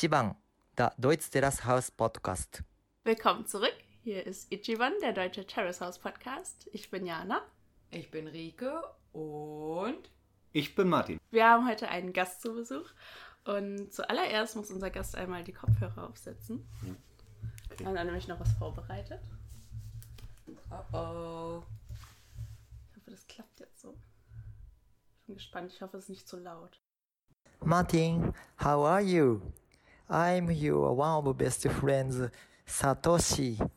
Ichiban, der Deutsch Terrace House Podcast. Willkommen zurück. Hier ist Ichiban, der deutsche Terrace House Podcast. Ich bin Jana. Ich bin Rike und Ich bin Martin. Wir haben heute einen Gast zu Besuch. Und zuallererst muss unser Gast einmal die Kopfhörer aufsetzen. Wir haben da nämlich noch was vorbereitet. oh oh. Ich hoffe, das klappt jetzt so. Ich bin gespannt. Ich hoffe, es ist nicht zu laut. Martin, how are you? I'm your one of best friends, Satoshi.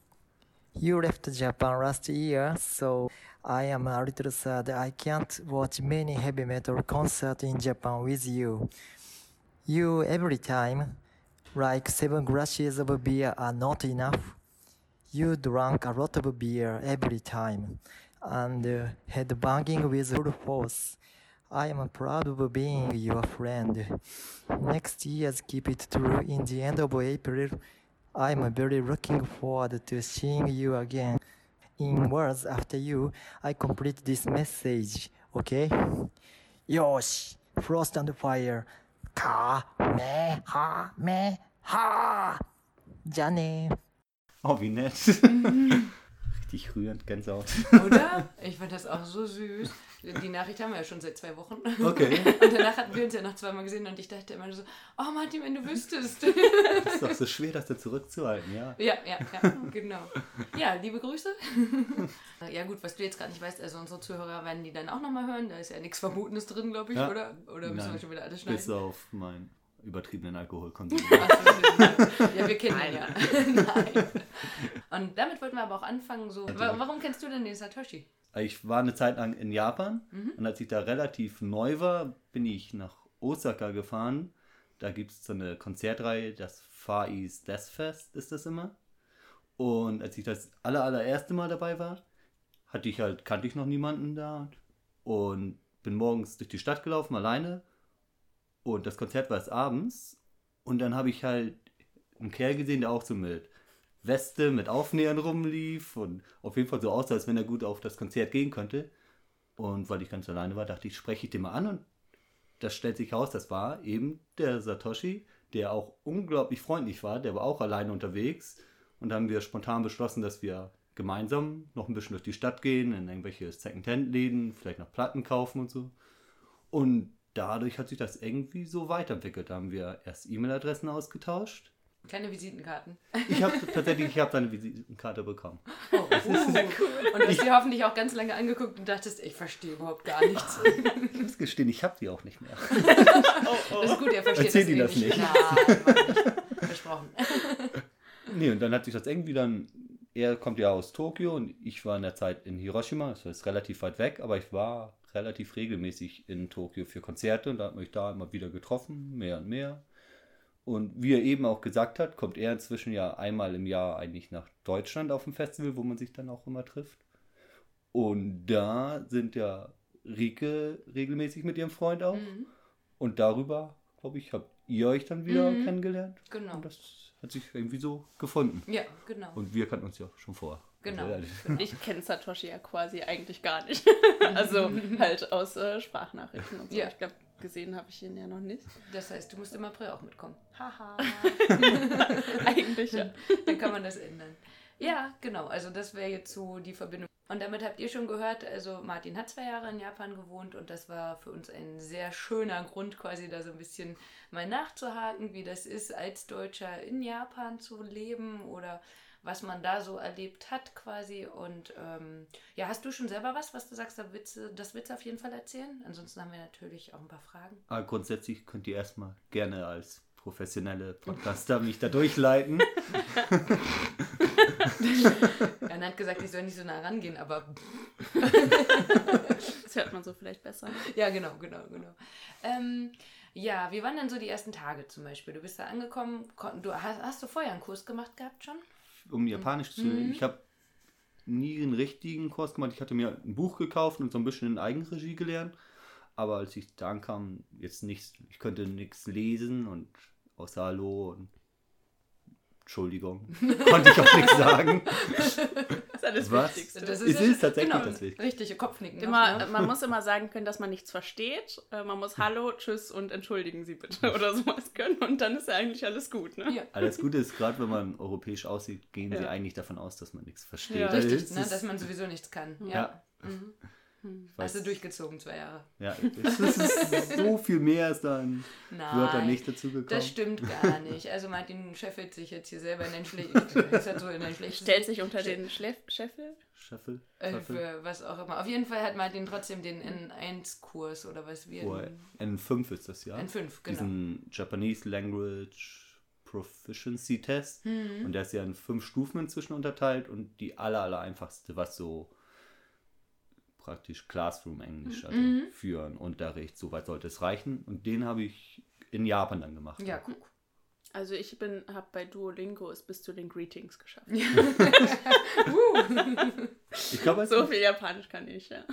You left Japan last year, so I am a little sad I can't watch many heavy metal concerts in Japan with you. You every time, like seven glasses of beer are not enough. You drank a lot of beer every time, and uh, head banging with full force. I am proud of being your friend. Next year's Keep It True in the end of April. I'm very looking forward to seeing you again. In words after you, I complete this message, okay? Yosh! Frost and Fire! Ka me ha me ha! Janne! Oh, wie nett. Mhm. Richtig rührend, Gänsehaut. Oder? Ich finde das auch so süß. Die Nachricht haben wir ja schon seit zwei Wochen. Okay. Und danach hatten wir uns ja noch zweimal gesehen und ich dachte immer so, oh Martin, wenn du wüsstest. Das ist doch so schwer, das da zurückzuhalten, ja. Ja, ja, ja, genau. Ja, liebe Grüße. Ja gut, was du jetzt gerade nicht weißt, also unsere Zuhörer werden die dann auch nochmal hören. Da ist ja nichts Verbotenes drin, glaube ich, Ja. oder? Oder müssen wir Nein, schon wieder alles Bis schneiden? auf meinen übertriebenen Alkoholkonsum. Ja, wir kennen ihn ja. Nein. Und damit wollten wir aber auch anfangen. So, wa- warum kennst du denn den Satoshi? Ich war eine Zeit lang in Japan Mhm. und als ich da relativ neu war, bin ich nach Osaka gefahren. Da gibt es so eine Konzertreihe, das Far East Death Fest ist das immer. Und als ich das aller, allererste Mal dabei war, hatte ich halt, kannte ich noch niemanden da und bin morgens durch die Stadt gelaufen, alleine. Und das Konzert war erst abends. Und dann habe ich halt einen Kerl gesehen, der auch so mit Weste, mit Aufnähern rumlief und auf jeden Fall so aussah, als wenn er gut auf das Konzert gehen könnte. Und weil ich ganz alleine war, dachte ich, spreche ich den mal an. Und das stellt sich raus, das war eben der Satoshi, der auch unglaublich freundlich war. Der war auch alleine unterwegs. Und da haben wir spontan beschlossen, dass wir gemeinsam noch ein bisschen durch die Stadt gehen, in irgendwelche Second-Hand-Läden, vielleicht noch Platten kaufen und so. Und dadurch hat sich das irgendwie so weiterentwickelt. Da haben wir erst E-Mail-Adressen ausgetauscht. Kleine Visitenkarten. Ich habe tatsächlich, ich habe seine Visitenkarte bekommen. Oh, uh. Und du hast dir hoffentlich auch ganz lange angeguckt und dachtest, ich verstehe überhaupt gar nichts. Ich muss gestehen, ich habe die auch nicht mehr. Das ist gut, er versteht Erzähl das dir eh das nicht. Nein, mach nicht. Versprochen. Nee, und dann hat sich das irgendwie dann, er kommt ja aus Tokio und ich war in der Zeit in Hiroshima, das ist relativ weit weg, aber ich war relativ regelmäßig in Tokio für Konzerte und da hat mich da immer wieder getroffen, mehr und mehr. Und wie er eben auch gesagt hat, kommt er inzwischen ja einmal im Jahr eigentlich nach Deutschland auf ein Festival, wo man sich dann auch immer trifft. Und da sind ja Rike regelmäßig mit ihrem Freund auch. Mhm. Und darüber, glaube ich, habt ihr euch dann wieder Mhm. kennengelernt. Genau. Und das hat sich irgendwie so gefunden. Ja, genau. Und wir kannten uns ja schon vorher. Genau. Also, Ich kenne Satoshi ja quasi eigentlich gar nicht. also halt aus äh, Sprachnachrichten und so. Ja. Ich glaube, gesehen habe ich ihn ja noch nicht. Das heißt, du musst im April auch mitkommen. Haha. Eigentlich ja. Dann kann man das ändern. Ja, genau. Also das wäre jetzt so die Verbindung. Und damit habt ihr schon gehört, also Martin hat zwei Jahre in Japan gewohnt und das war für uns ein sehr schöner Grund, quasi da so ein bisschen mal nachzuhaken, wie das ist, als Deutscher in Japan zu leben oder was man da so erlebt hat quasi. Und ähm, ja, hast du schon selber was, was du sagst, da du, das willst du auf jeden Fall erzählen? Ansonsten haben wir natürlich auch ein paar Fragen. Aber grundsätzlich könnt ihr erstmal gerne als professionelle Podcaster mich da durchleiten. Jan hat gesagt, ich soll nicht so nah rangehen, aber Das hört man so vielleicht besser. Ja, genau, genau, genau. Ähm, ja, wie waren denn so die ersten Tage zum Beispiel? Du bist da angekommen, du, hast, hast du vorher einen Kurs gemacht gehabt schon? um Japanisch zu lernen. Ich habe nie einen richtigen Kurs gemacht. Ich hatte mir ein Buch gekauft und so ein bisschen in Eigenregie gelernt. Aber als ich da ankam, jetzt nichts, ich könnte nichts lesen und außer Hallo und Entschuldigung. Konnte ich auch nichts sagen. Das ist alles Was? Wichtigste. Das Es ist tatsächlich genau, das Wichtigste. Richtige Kopfnicken. noch, Immer, ne? Man muss immer sagen können, dass man nichts versteht. Äh, Man muss Hallo, Tschüss und entschuldigen Sie bitte oder sowas können und dann ist ja eigentlich alles gut. Ne? Ja. Alles Gute ist, gerade wenn man europäisch aussieht, gehen sie Ja. eigentlich davon aus, dass man nichts versteht. Ja. Das Richtig, ist- ne? dass man sowieso nichts kann. Ja. Ja. Mhm. Weiß- Hast du durchgezogen, zwei Jahre. Ja, es ist so viel mehr ist dann Nein. Wörter nicht dazu gekommen. Das stimmt gar nicht. Also Martin scheffelt sich jetzt hier selber in den schlechten, ist so Stellt sich unter den Schleff Scheffel. Scheffel? äh, für was auch immer. Auf jeden Fall hat Martin trotzdem den N1-Kurs oder was wir. Oh, N5 ist das ja. N5, genau. Diesen Japanese Language Proficiency Test. Mhm. Und der ist ja in fünf Stufen inzwischen unterteilt und die aller, aller einfachste, was so praktisch Classroom-Englisch, also Mhm. für einen Unterricht, soweit sollte es reichen. Und den habe ich in Japan dann gemacht. Ja, guck. Also ich bin, habe bei Duolingo es bis zu den Greetings geschafft. Ich glaube, So viel Japanisch kann ich, ja.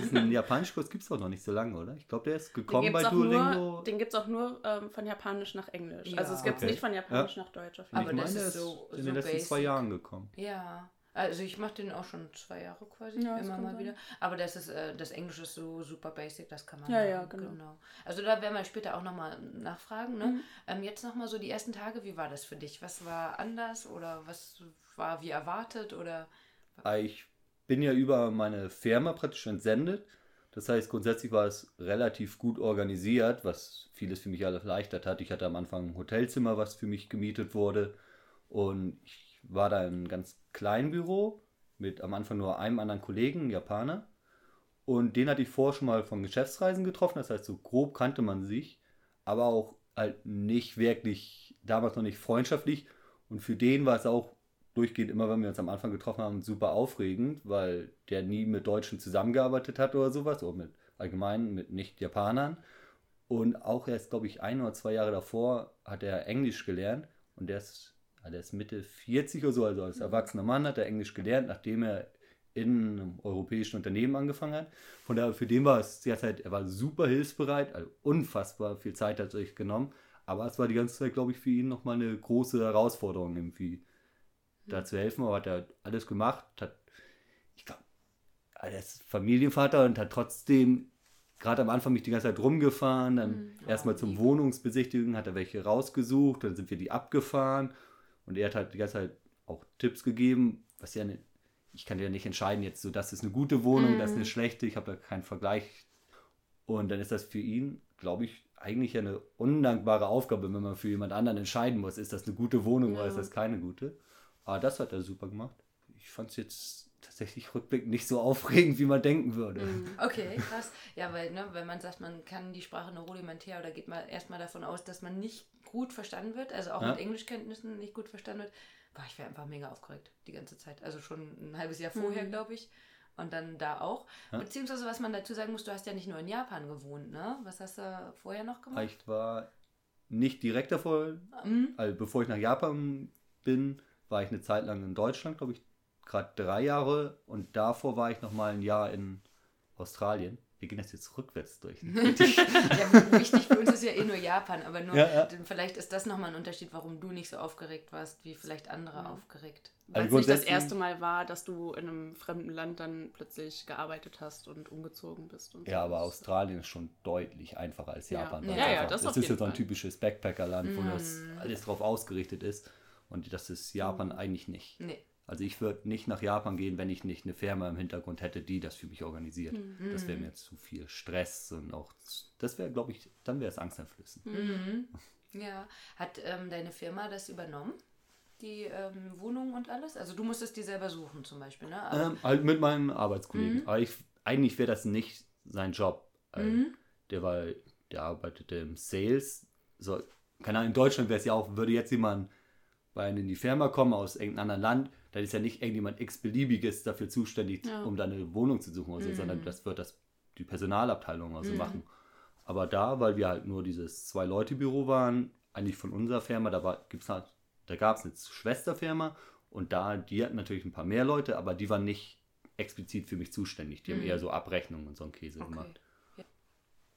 diesen Japanischkurs gibt es auch noch nicht so lange, oder? Ich glaube, der ist gekommen gibt es bei Duolingo. nur, den gibt's auch nur ähm, von Japanisch nach Englisch. Ja. Also es gibt es Okay. nicht von Japanisch nach Deutsch auf jeden Aber ich das meine, ist so- in so den letzten zwei basic. Jahren gekommen. Ja. Also ich mache den auch schon zwei Jahre quasi, Ja, immer mal sein. wieder. Aber das ist äh, das Englisch ist so super basic, das kann man. Ja, ja, genau. Also da werden wir später auch nochmal nachfragen. Ne? Mhm. Ähm, jetzt nochmal so die ersten Tage, wie war das für dich? Was war anders oder was war wie erwartet oder? Ah, Ich bin ja über meine Firma praktisch entsendet. Das heißt, grundsätzlich war es relativ gut organisiert, was vieles für mich erleichtert hat. Ich hatte am Anfang ein Hotelzimmer, was für mich gemietet wurde. Und ich war da einem ganz kleinen Büro mit am Anfang nur einem anderen Kollegen, Japaner. Und den hatte ich vorher schon mal von Geschäftsreisen getroffen. Das heißt, so grob kannte man sich, aber auch halt nicht wirklich, damals noch nicht freundschaftlich. Und für den war es auch durchgehend immer, wenn wir uns am Anfang getroffen haben, super aufregend, weil der nie mit Deutschen zusammengearbeitet hat oder sowas, oder mit allgemein mit Nicht-Japanern. Und auch erst, glaube ich, ein oder zwei Jahre davor hat er Englisch gelernt und der ist, der ist Mitte 40 oder so, also als erwachsener Mann hat er Englisch gelernt, nachdem er in einem europäischen Unternehmen angefangen hat. Von daher, für den war es derzeit, er war super hilfsbereit, also unfassbar viel Zeit hat er sich genommen, aber es war die ganze Zeit, glaube ich, für ihn nochmal eine große Herausforderung irgendwie da zu helfen, aber hat er alles gemacht, hat, ich glaube, er ist Familienvater und hat trotzdem gerade am Anfang mich die ganze Zeit rumgefahren, dann Mhm. erstmal Oh, zum. Wohnungsbesichtigen, hat er welche rausgesucht, dann sind wir die abgefahren und er hat halt die ganze Zeit auch Tipps gegeben, was ja ne, ich kann ja nicht entscheiden jetzt so, das ist eine gute Wohnung, das ist eine Mhm. schlechte, ich habe da keinen Vergleich und dann ist das für ihn, glaube ich, eigentlich eine undankbare Aufgabe, wenn man für jemand anderen entscheiden muss, ist das eine gute Wohnung oder Ja. ist das keine gute. Aber das hat er super gemacht. Ich fand es jetzt tatsächlich rückblickend nicht so aufregend, wie man denken würde. Mhm. Okay, krass. Ja, weil, ne, wenn man sagt, man kann die Sprache nur rudimentär oder geht man erstmal davon aus, dass man nicht gut verstanden wird, also auch Ja. mit Englischkenntnissen nicht gut verstanden wird, boah, ich wäre einfach mega aufgeregt die ganze Zeit. Also schon ein halbes Jahr vorher, Mhm. glaube ich. Und dann da auch. Ja. Beziehungsweise, was man dazu sagen muss, du hast ja nicht nur in Japan gewohnt, ne? Was hast du vorher noch gemacht? Ich war nicht direkt davor, Mhm. also bevor ich nach Japan bin, war ich eine Zeit lang in Deutschland, glaube ich, gerade drei Jahre. Und davor war ich noch mal ein Jahr in Australien. Wir gehen das jetzt rückwärts durch. ja, wichtig für uns ist ja eh nur Japan, aber nur, Ja, ja. vielleicht ist das nochmal ein Unterschied, warum du nicht so aufgeregt warst, wie vielleicht andere Ja. aufgeregt. Weil Also es nicht das erste Mal war, dass du in einem fremden Land dann plötzlich gearbeitet hast und umgezogen bist. Und Ja, so. aber Australien ist schon deutlich einfacher als Ja. Japan. Ja, ja, einfach. das das auf ist ja so ein typisches Backpackerland, wo Mm. das alles drauf ausgerichtet ist. Und das ist Japan eigentlich nicht. Nee. Also ich würde nicht nach Japan gehen, wenn ich nicht eine Firma im Hintergrund hätte, die das für mich organisiert. Mhm. Das wäre mir zu viel Stress und auch, das wäre, glaube ich, dann wäre es angsteinflößend. Mhm. Ja. Hat ähm, deine Firma das übernommen? Die ähm, Wohnung und alles? Also du musstest die selber suchen zum Beispiel, ne? Aber, Ähm, halt mit meinem Arbeitskollegen. Mhm. Aber ich, eigentlich wäre das nicht sein Job. Mhm. Der war, der arbeitete im Sales. So, keine Ahnung, in Deutschland wäre es ja auch, würde jetzt jemand bei in die Firma kommen aus irgendeinem anderen Land, dann ist ja nicht irgendjemand x-beliebiges dafür zuständig, Ja. um dann eine Wohnung zu suchen oder so, Mhm. sondern das wird das die Personalabteilung also Mhm. machen. Aber da, weil wir halt nur dieses Zwei-Leute-Büro waren, eigentlich von unserer Firma, da, war, gibt's halt, da gab es eine Schwesterfirma und da, die hatten natürlich ein paar mehr Leute, aber die waren nicht explizit für mich zuständig. Die haben Mhm. eher so Abrechnungen und so einen Käse okay. gemacht.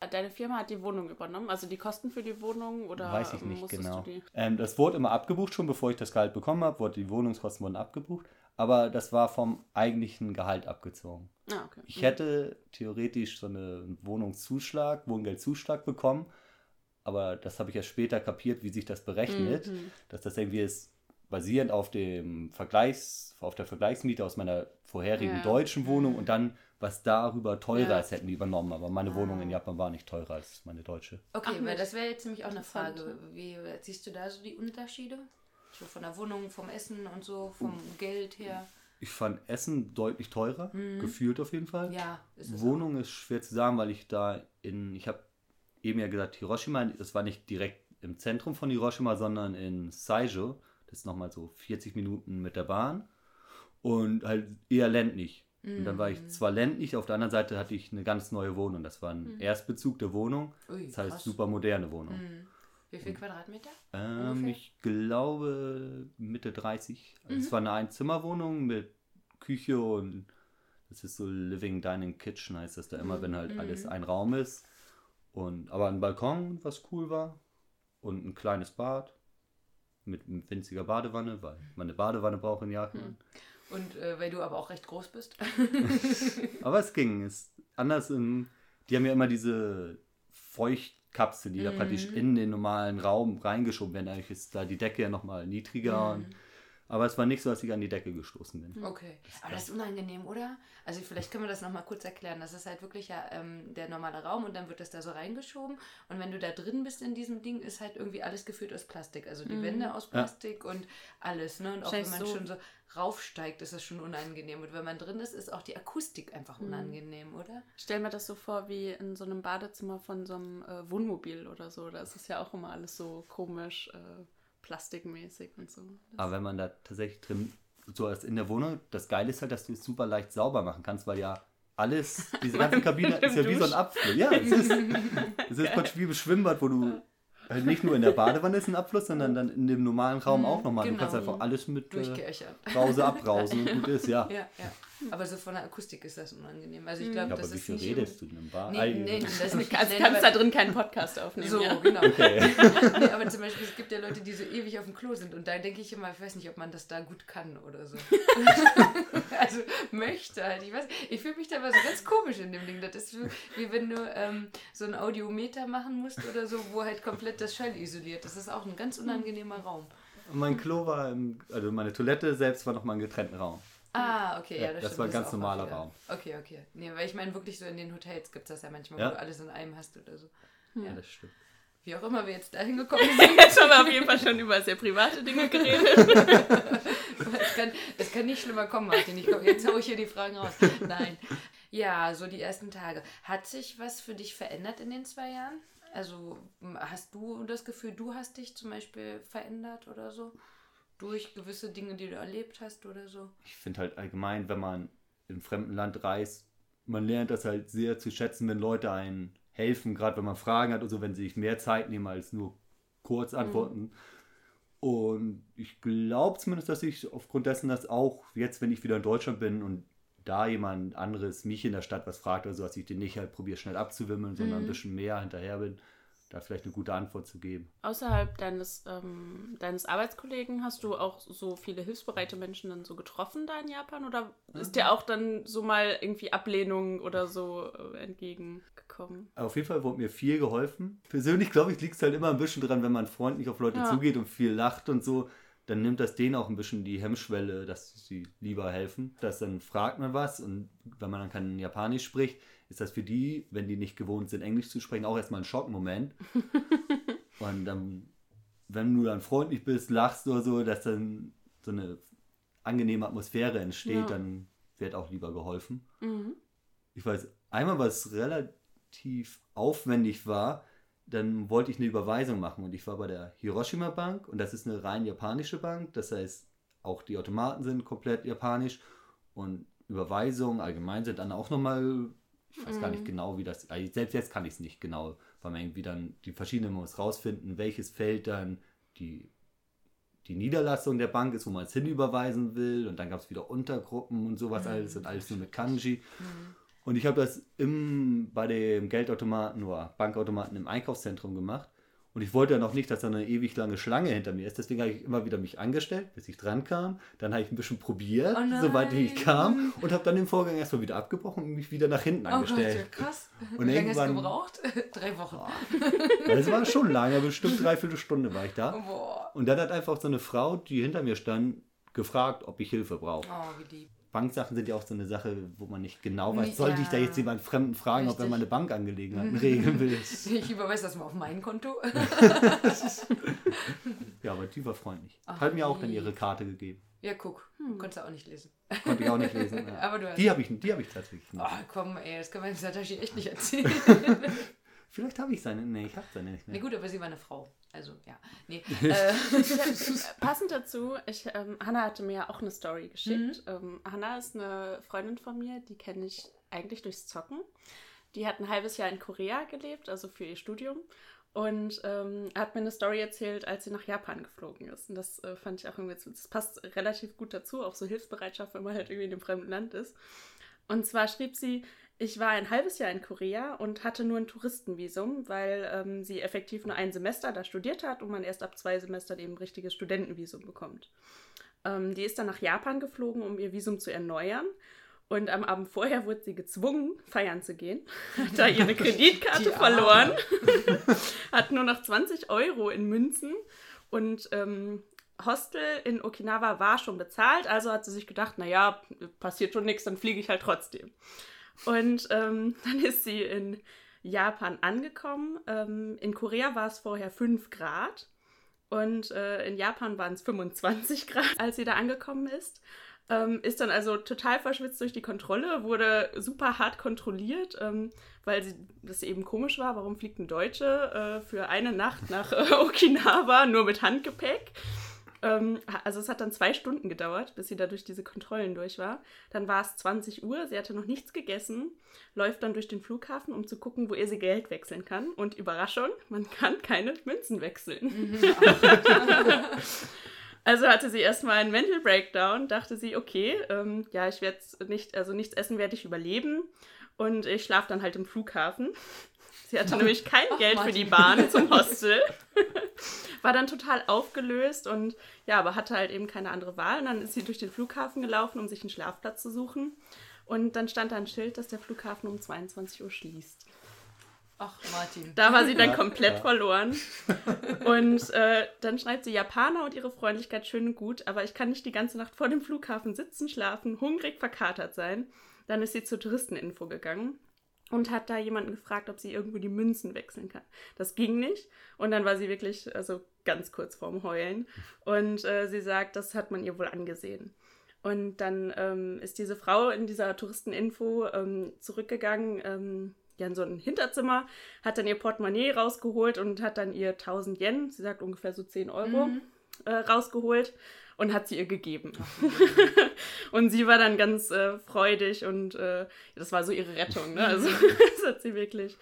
Deine Firma hat die Wohnung übernommen, also die Kosten für die Wohnung oder Weiß ich nicht genau. Ähm, das wurde immer abgebucht, schon bevor ich das Gehalt bekommen habe, wurde die Wohnungskosten wurden abgebucht, aber das war vom eigentlichen Gehalt abgezogen. Ah, okay. Ich hätte theoretisch so einen Wohnungszuschlag, Wohngeldzuschlag bekommen, aber das habe ich erst später kapiert, wie sich das berechnet, Mhm. dass das irgendwie ist basierend auf dem Vergleichs, auf der Vergleichsmiete aus meiner vorherigen Ja. deutschen Wohnung und dann was darüber teurer Ja. ist, hätten die übernommen. Aber meine Wohnung in Japan war nicht teurer als meine deutsche. Okay, Ach, weil das wäre jetzt nämlich auch eine. Frage. Wie siehst du da so die Unterschiede? So von der Wohnung, vom Essen und so, vom Geld her? Ich fand Essen deutlich teurer, gefühlt auf jeden Fall. Mhm. Ja, ist es Wohnung ist schwer zu sagen, weil ich da in, ich habe eben ja gesagt, Hiroshima, das war nicht direkt im Zentrum von Hiroshima, sondern in Saijo. Das ist nochmal so 40 Minuten mit der Bahn und halt eher ländlich. Und dann war ich Mhm. zwar ländlich, auf der anderen Seite hatte ich eine ganz neue Wohnung. Das war ein Erstbezug der Wohnung. Ui, Das heißt, krass. super moderne Wohnung. Mhm. Wie viel Quadratmeter? Ähm, ich glaube Mitte 30. Also Mhm. Es war eine Einzimmerwohnung mit Küche und das ist so Living Dining Kitchen heißt das da immer, wenn halt alles Mhm. ein Raum ist. Und aber ein Balkon, was cool war und ein kleines Bad mit winziger Badewanne, weil man eine Badewanne braucht in Japan. Und äh, weil du aber auch recht groß bist. Aber es ging. Es anders im, die haben ja immer diese Feuchtkapsel, die da praktisch in den normalen Raum reingeschoben werden. Eigentlich ist da die Decke ja nochmal niedriger. Und, aber es war nicht so, dass ich an die Decke gestoßen bin. Okay. Aber das ist unangenehm, oder? Also vielleicht können wir das nochmal kurz erklären. Das ist halt wirklich ja ähm, der normale Raum und dann wird das da so reingeschoben. Und wenn du da drin bist in diesem Ding, ist halt irgendwie alles geführt aus Plastik. Also die Wände aus Plastik und alles. Ne? Und auch wenn man so- schon so raufsteigt, ist das schon unangenehm. Und wenn man drin ist, ist auch die Akustik einfach unangenehm, oder? Stell mir das so vor wie in so einem Badezimmer von so einem äh, Wohnmobil oder so. Da ist es ja auch immer alles so komisch, äh, plastikmäßig und so. Aber wenn man da tatsächlich drin, so als in der Wohnung, das Geile ist halt, dass du es super leicht sauber machen kannst, weil ja alles, diese ganze Kabine ist ja wie so ein. Abfluss. Ja, es ist, es ist praktisch wie ein Schwimmbad, wo du halt nicht nur in der Badewanne ist ein Abfluss, sondern dann in dem normalen Raum auch nochmal. Du genau. kannst einfach alles mit äh. Brause abbrausen und gut ist, ja. Ja, ja. Aber so von der Akustik ist das unangenehm. Also ich Mhm. glaube, Ja, das aber wie ist viel nicht redest du denn im Bar? Nee, nee, das nicht Also nee, kannst da drin keinen Podcast aufnehmen. So, ja. genau. Okay. nee, aber zum Beispiel, es gibt ja Leute, die so ewig auf dem Klo sind und da denke ich immer, ich weiß nicht, ob man das da gut kann oder so. also möchte halt. Ich weiß, ich fühle mich da immer so ganz komisch in dem Ding. Das ist wie, wie wenn du ähm, so ein Audiometer machen musst oder so, wo halt komplett das Schall isoliert. Das ist auch ein ganz unangenehmer Raum. Und mein Klo war, im, also meine Toilette selbst war nochmal einen getrennten Raum. Ah, okay, ja, Ja, das, das stimmt, war ein ganz normaler Raum. Okay, okay. Nee, weil ich meine wirklich so in den Hotels gibt es das ja manchmal, Ja. wo du alles in einem hast oder so. Ja, das stimmt. Wie auch immer wir jetzt da hingekommen sind. Jetzt haben wir auf jeden Fall schon über sehr private Dinge geredet. Es kann, es kann nicht schlimmer kommen, Martin. Ich komm, jetzt hau ich hier die Fragen raus. Nein. Ja, so die ersten Tage. Hat sich was für dich verändert in den zwei Jahren? Also hast du das Gefühl, du hast dich zum Beispiel verändert oder so? Durch gewisse Dinge, die du erlebt hast oder so? Ich finde halt allgemein, wenn man einem fremden Land reist, man lernt das halt sehr zu schätzen, wenn Leute einen helfen, gerade wenn man Fragen hat oder so, wenn sie sich mehr Zeit nehmen als nur kurz antworten. Und ich glaube zumindest, dass ich aufgrund dessen, dass auch jetzt, wenn ich wieder in Deutschland bin und da jemand anderes mich in der Stadt was fragt oder so, dass ich den nicht halt probiere schnell abzuwimmeln, sondern ein bisschen mehr hinterher bin, da vielleicht eine gute Antwort zu geben. Außerhalb deines, ähm, deines Arbeitskollegen hast du auch so viele hilfsbereite Menschen dann so getroffen da in Japan? Oder ist dir auch dann so mal irgendwie Ablehnung oder so äh, entgegengekommen? Auf jeden Fall wurde mir viel geholfen. Persönlich glaube ich, liegt es halt immer ein bisschen dran, wenn man freundlich auf Leute Ja. zugeht und viel lacht und so, dann nimmt das denen auch ein bisschen die Hemmschwelle, dass sie lieber helfen. Das dann fragt man was und wenn man dann kein Japanisch spricht, ist das für die, wenn die nicht gewohnt sind, Englisch zu sprechen, auch erstmal ein Schockmoment. und dann, wenn du dann freundlich bist, lachst oder so, dass dann so eine angenehme Atmosphäre entsteht, Ja. dann wird auch lieber geholfen Mhm. ich weiß, einmal was relativ aufwendig war, dann wollte ich eine Überweisung machen und ich war bei der Hiroshima Bank und das ist eine rein japanische Bank, das heißt, auch die Automaten sind komplett japanisch und Überweisungen allgemein sind dann auch nochmal, ich weiß gar nicht genau, wie das, also selbst jetzt kann ich es nicht genau, weil man irgendwie dann die verschiedenen muss rausfinden, welches Feld dann die die Niederlassung der Bank ist, wo man es hinüberweisen will. Und dann gab es wieder Untergruppen und sowas alles und alles nur mit Kanji. Und ich habe das im, bei dem Geldautomaten oder Bankautomaten im Einkaufszentrum gemacht. Und ich wollte ja noch nicht, dass da eine ewig lange Schlange hinter mir ist. Deswegen habe ich immer wieder mich angestellt, bis ich dran kam. Dann habe ich ein bisschen probiert, Oh soweit ich kam. Und habe dann den Vorgang erstmal wieder abgebrochen und mich wieder nach hinten Oh Gott, angestellt. ja, krass. Und Wie lange hast du irgendwann- gebraucht? Drei Wochen. Das war schon lange, bestimmt dreiviertel Stunde war ich da. Boah. Und dann hat einfach so eine Frau, die hinter mir stand, gefragt, ob ich Hilfe brauche. Oh, wie lieb. Banksachen sind ja auch so eine Sache, wo man nicht genau weiß, Ja. sollte ich da jetzt jemand Fremden fragen, ob er Richtig. meine Bankangelegenheiten regeln will. Ich überweise das mal auf mein Konto. Ja, aber die war freundlich. Ach, Hat mir auch dann ihre Karte gegeben. Ja, guck. Konntest du auch nicht lesen. Konnte ich auch nicht lesen. Ja. Aber du hast. Die habe ich, die hab ich tatsächlich Oh, nicht. komm, ey, das kann man Satoshi echt nicht erzählen. Vielleicht habe ich seine. Nee, ich habe seine nicht Na mehr. gut, aber sie war eine Frau. Also, ja. Nee. Äh, Passend dazu, ich, ähm, Hanna hatte mir ja auch eine Story geschickt. Ähm, Hanna ist eine Freundin von mir, die kenne ich eigentlich durchs Zocken. Die hat ein halbes Jahr in Korea gelebt, also für ihr Studium. Und ähm, hat mir eine Story erzählt, als sie nach Japan geflogen ist. Und das äh, fand ich auch irgendwie, das passt relativ gut dazu, auch so Hilfsbereitschaft, wenn man halt irgendwie in einem fremden Land ist. Und zwar schrieb sie, ich war ein halbes Jahr in Korea und hatte nur ein Touristenvisum, weil ähm, sie effektiv nur ein Semester da studiert hat und man erst ab zwei Semestern eben ein richtiges Studentenvisum bekommt. Ähm, die ist dann nach Japan geflogen, um ihr Visum zu erneuern. Und am Abend vorher wurde sie gezwungen, feiern zu gehen. Hat da ihre Kreditkarte verloren. hat nur noch 20 Euro in Münzen. Und ähm, Hostel in Okinawa war schon bezahlt. Also hat sie sich gedacht, naja, passiert schon nichts, dann fliege ich halt trotzdem. Und ähm, dann ist sie in Japan angekommen. Ähm, in Korea war es vorher 5 Grad. Und äh, in Japan waren es 25 Grad, als sie da angekommen ist. Ähm, ist dann also total verschwitzt durch die Kontrolle, wurde super hart kontrolliert, ähm, weil sie, das eben komisch war. Warum fliegt ein Deutsche äh, für eine Nacht nach äh, Okinawa nur mit Handgepäck? Ähm, also es hat dann zwei Stunden gedauert, bis sie da durch diese Kontrollen durch war. Dann war es 20 Uhr, sie hatte noch nichts gegessen, läuft dann durch den Flughafen, um zu gucken, wo ihr sie Geld wechseln kann. Und Überraschung, man kann keine Münzen wechseln. Also hatte sie erstmal einen Mental Breakdown, dachte sie, okay, ähm, ja, ich werde nicht, also nichts essen werde ich überleben und ich schlafe dann halt im Flughafen. Sie hatte nämlich kein Ach, Geld für die Martin. Bahn zum Hostel. War dann total aufgelöst und ja, aber hatte halt eben keine andere Wahl. Und dann ist sie durch den Flughafen gelaufen, um sich einen Schlafplatz zu suchen. Und dann stand da ein Schild, dass der Flughafen um 22 Uhr schließt. Ach, Martin. Da war sie dann Ja, komplett ja. verloren. Und äh, dann schreibt sie Japaner und ihre Freundlichkeit schön und gut, aber ich kann nicht die ganze Nacht vor dem Flughafen sitzen, schlafen, hungrig, verkatert sein. Dann ist sie zur Touristeninfo gegangen und hat da jemanden gefragt, ob sie irgendwo die Münzen wechseln kann. Das ging nicht. Und dann war sie wirklich, also ganz kurz vorm Heulen. Und äh, sie sagt, das hat man ihr wohl angesehen. Und dann ähm, ist diese Frau in dieser Touristeninfo ähm, zurückgegangen, ähm, ja, in so ein Hinterzimmer, hat dann ihr Portemonnaie rausgeholt und hat dann ihr 1000 Yen, sie sagt ungefähr so 10 Euro, Mhm. Äh, rausgeholt und hat sie ihr gegeben. und sie war dann ganz äh, freudig und äh, das war so ihre Rettung, ne? Also das hat sie wirklich.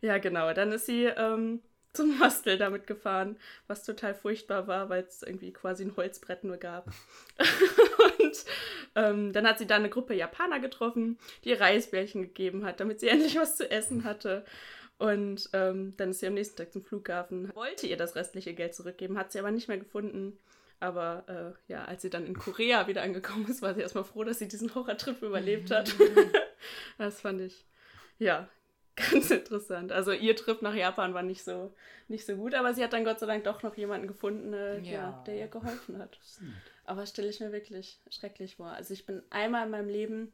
Ja, genau. Dann ist sie ähm, zum Hostel damit gefahren, was total furchtbar war, weil es irgendwie quasi ein Holzbrett nur gab. und ähm, dann hat sie da eine Gruppe Japaner getroffen, die ihr Reisbällchen gegeben hat, damit sie endlich was zu essen hatte. Und ähm, dann ist sie am nächsten Tag zum Flughafen, wollte ihr das restliche Geld zurückgeben, hat sie aber nicht mehr gefunden. Aber äh, ja, als sie dann in Korea wieder angekommen ist, war sie erstmal froh, dass sie diesen Horrortrip überlebt hat. das fand ich, ja, ganz interessant. Also ihr Trip nach Japan war nicht so, nicht so gut, aber sie hat dann Gott sei Dank doch noch jemanden gefunden, äh, ja. Ja. der ihr geholfen hat. Aber das stelle ich mir wirklich schrecklich vor. Also ich bin einmal in meinem Leben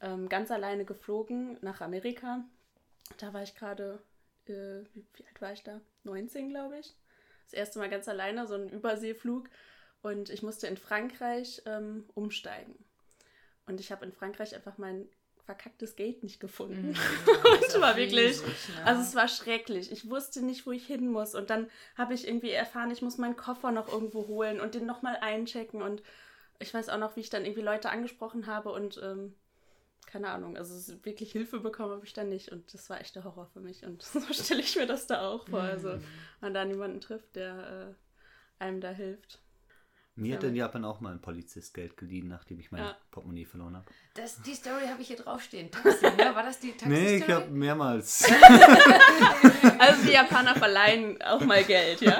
ähm, ganz alleine geflogen nach Amerika. Da war ich gerade, äh, wie, alt war ich da? 19, glaube ich. Das erste Mal ganz alleine, so ein Überseeflug. Und ich musste in Frankreich ähm, umsteigen. Und ich habe in Frankreich einfach mein verkacktes Gate nicht gefunden. Und war wirklich- Also es war schrecklich. Ich wusste nicht, wo ich hin muss. Und dann habe ich irgendwie erfahren, ich muss meinen Koffer noch irgendwo holen und den nochmal einchecken. Und ich weiß auch noch, wie ich dann irgendwie Leute angesprochen habe und ähm, keine Ahnung, also wirklich Hilfe bekommen habe ich dann nicht. Und das war echt der Horror für mich. Und so stelle ich mir das da auch vor. Also man da niemanden trifft, der äh, einem da hilft. Mir hat in Japan auch mal ein Polizist Geld geliehen, nachdem ich mein Ja. Portemonnaie verloren habe. Das, die Story habe ich hier draufstehen. Taxi, ne? War das die Taxi-Story? Nee, ich habe mehrmals. Also die Japaner verleihen auch mal Geld, ja?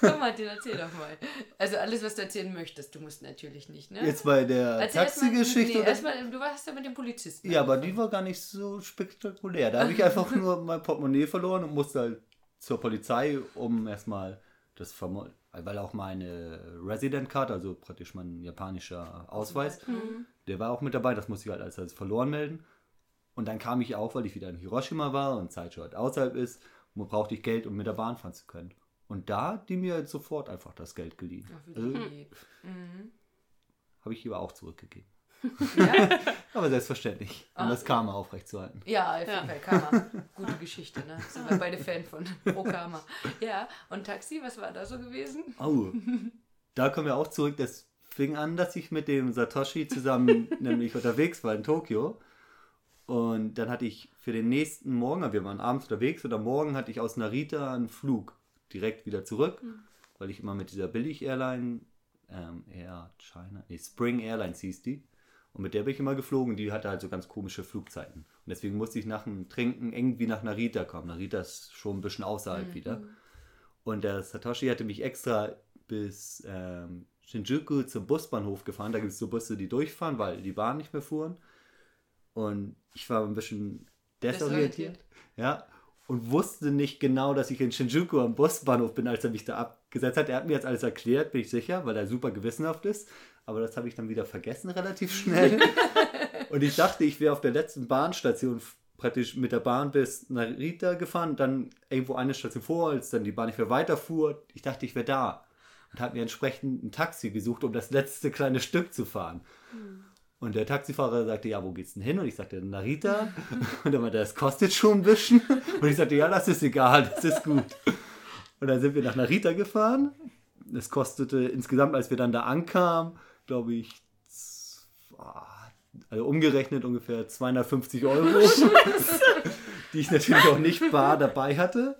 Komm, Martin, erzähl doch mal. Also alles, was du erzählen möchtest. Du musst natürlich nicht, ne? Jetzt bei der Taxigeschichte. Nee, erstmal, du warst ja mit dem Polizisten. Ja, aber die war gar nicht so spektakulär. Da habe ich einfach nur mein Portemonnaie verloren und musste halt zur Polizei, um erstmal das Vermo weil auch meine Resident Card, also praktisch mein japanischer Ausweis, der war auch mit dabei. Das musste ich halt als, als verloren melden. Und dann kam ich auch, weil ich wieder in Hiroshima war und Zeit schon halt außerhalb ist, brauchte ich Geld, um mit der Bahn fahren zu können. Und da hat die mir halt sofort einfach das Geld geliehen. Ach, Also. Mhm. habe ich lieber auch zurückgegeben. Ja? Aber selbstverständlich, um Ah. das Karma aufrechtzuerhalten. ja, auf jeden Ja. Fall. Karma. Gute Geschichte, ne? Sind wir beide Fan von Pro Karma. Ja, und Taxi, was war da so gewesen? Oh, da kommen wir auch zurück. Das fing an, dass ich mit dem Satoshi zusammen nämlich unterwegs war in Tokio. Und dann hatte ich für den nächsten Morgen, wir waren abends unterwegs, oder morgen hatte ich aus Narita einen Flug direkt wieder zurück, weil ich immer mit dieser Billig-Airline, ähm, Air China, nee, Spring Airlines hieß die. Und mit der bin ich immer geflogen. Die hatte halt so ganz komische Flugzeiten. Und deswegen musste ich nach dem Trinken irgendwie nach Narita kommen. Narita ist schon ein bisschen außerhalb wieder. Und der Satoshi hatte mich extra bis ähm, Shinjuku zum Busbahnhof gefahren. Da gibt es so Busse, die durchfahren, weil die Bahn nicht mehr fuhren. Und ich war ein bisschen desorientiert. Desorientiert. Ja. Und wusste nicht genau, dass ich in Shinjuku am Busbahnhof bin, als er mich da abgesetzt hat. Er hat mir jetzt alles erklärt, bin ich sicher, weil er super gewissenhaft ist. Aber das habe ich dann wieder vergessen relativ schnell. Und ich dachte, ich wäre auf der letzten Bahnstation praktisch mit der Bahn bis Narita gefahren, dann irgendwo eine Station vor, als dann die Bahn nicht mehr weiterfuhr. Ich dachte, ich wäre da. Und habe mir entsprechend ein Taxi gesucht, um das letzte kleine Stück zu fahren. Und der Taxifahrer sagte, ja, wo geht's denn hin? Und ich sagte, Narita. Und er meinte, das kostet schon ein bisschen. Und ich sagte, ja, das ist egal, das ist gut. Und dann sind wir nach Narita gefahren. Es kostete insgesamt, als wir dann da ankamen, glaube ich, also umgerechnet ungefähr 250 Euro, die ich natürlich auch nicht bar dabei hatte.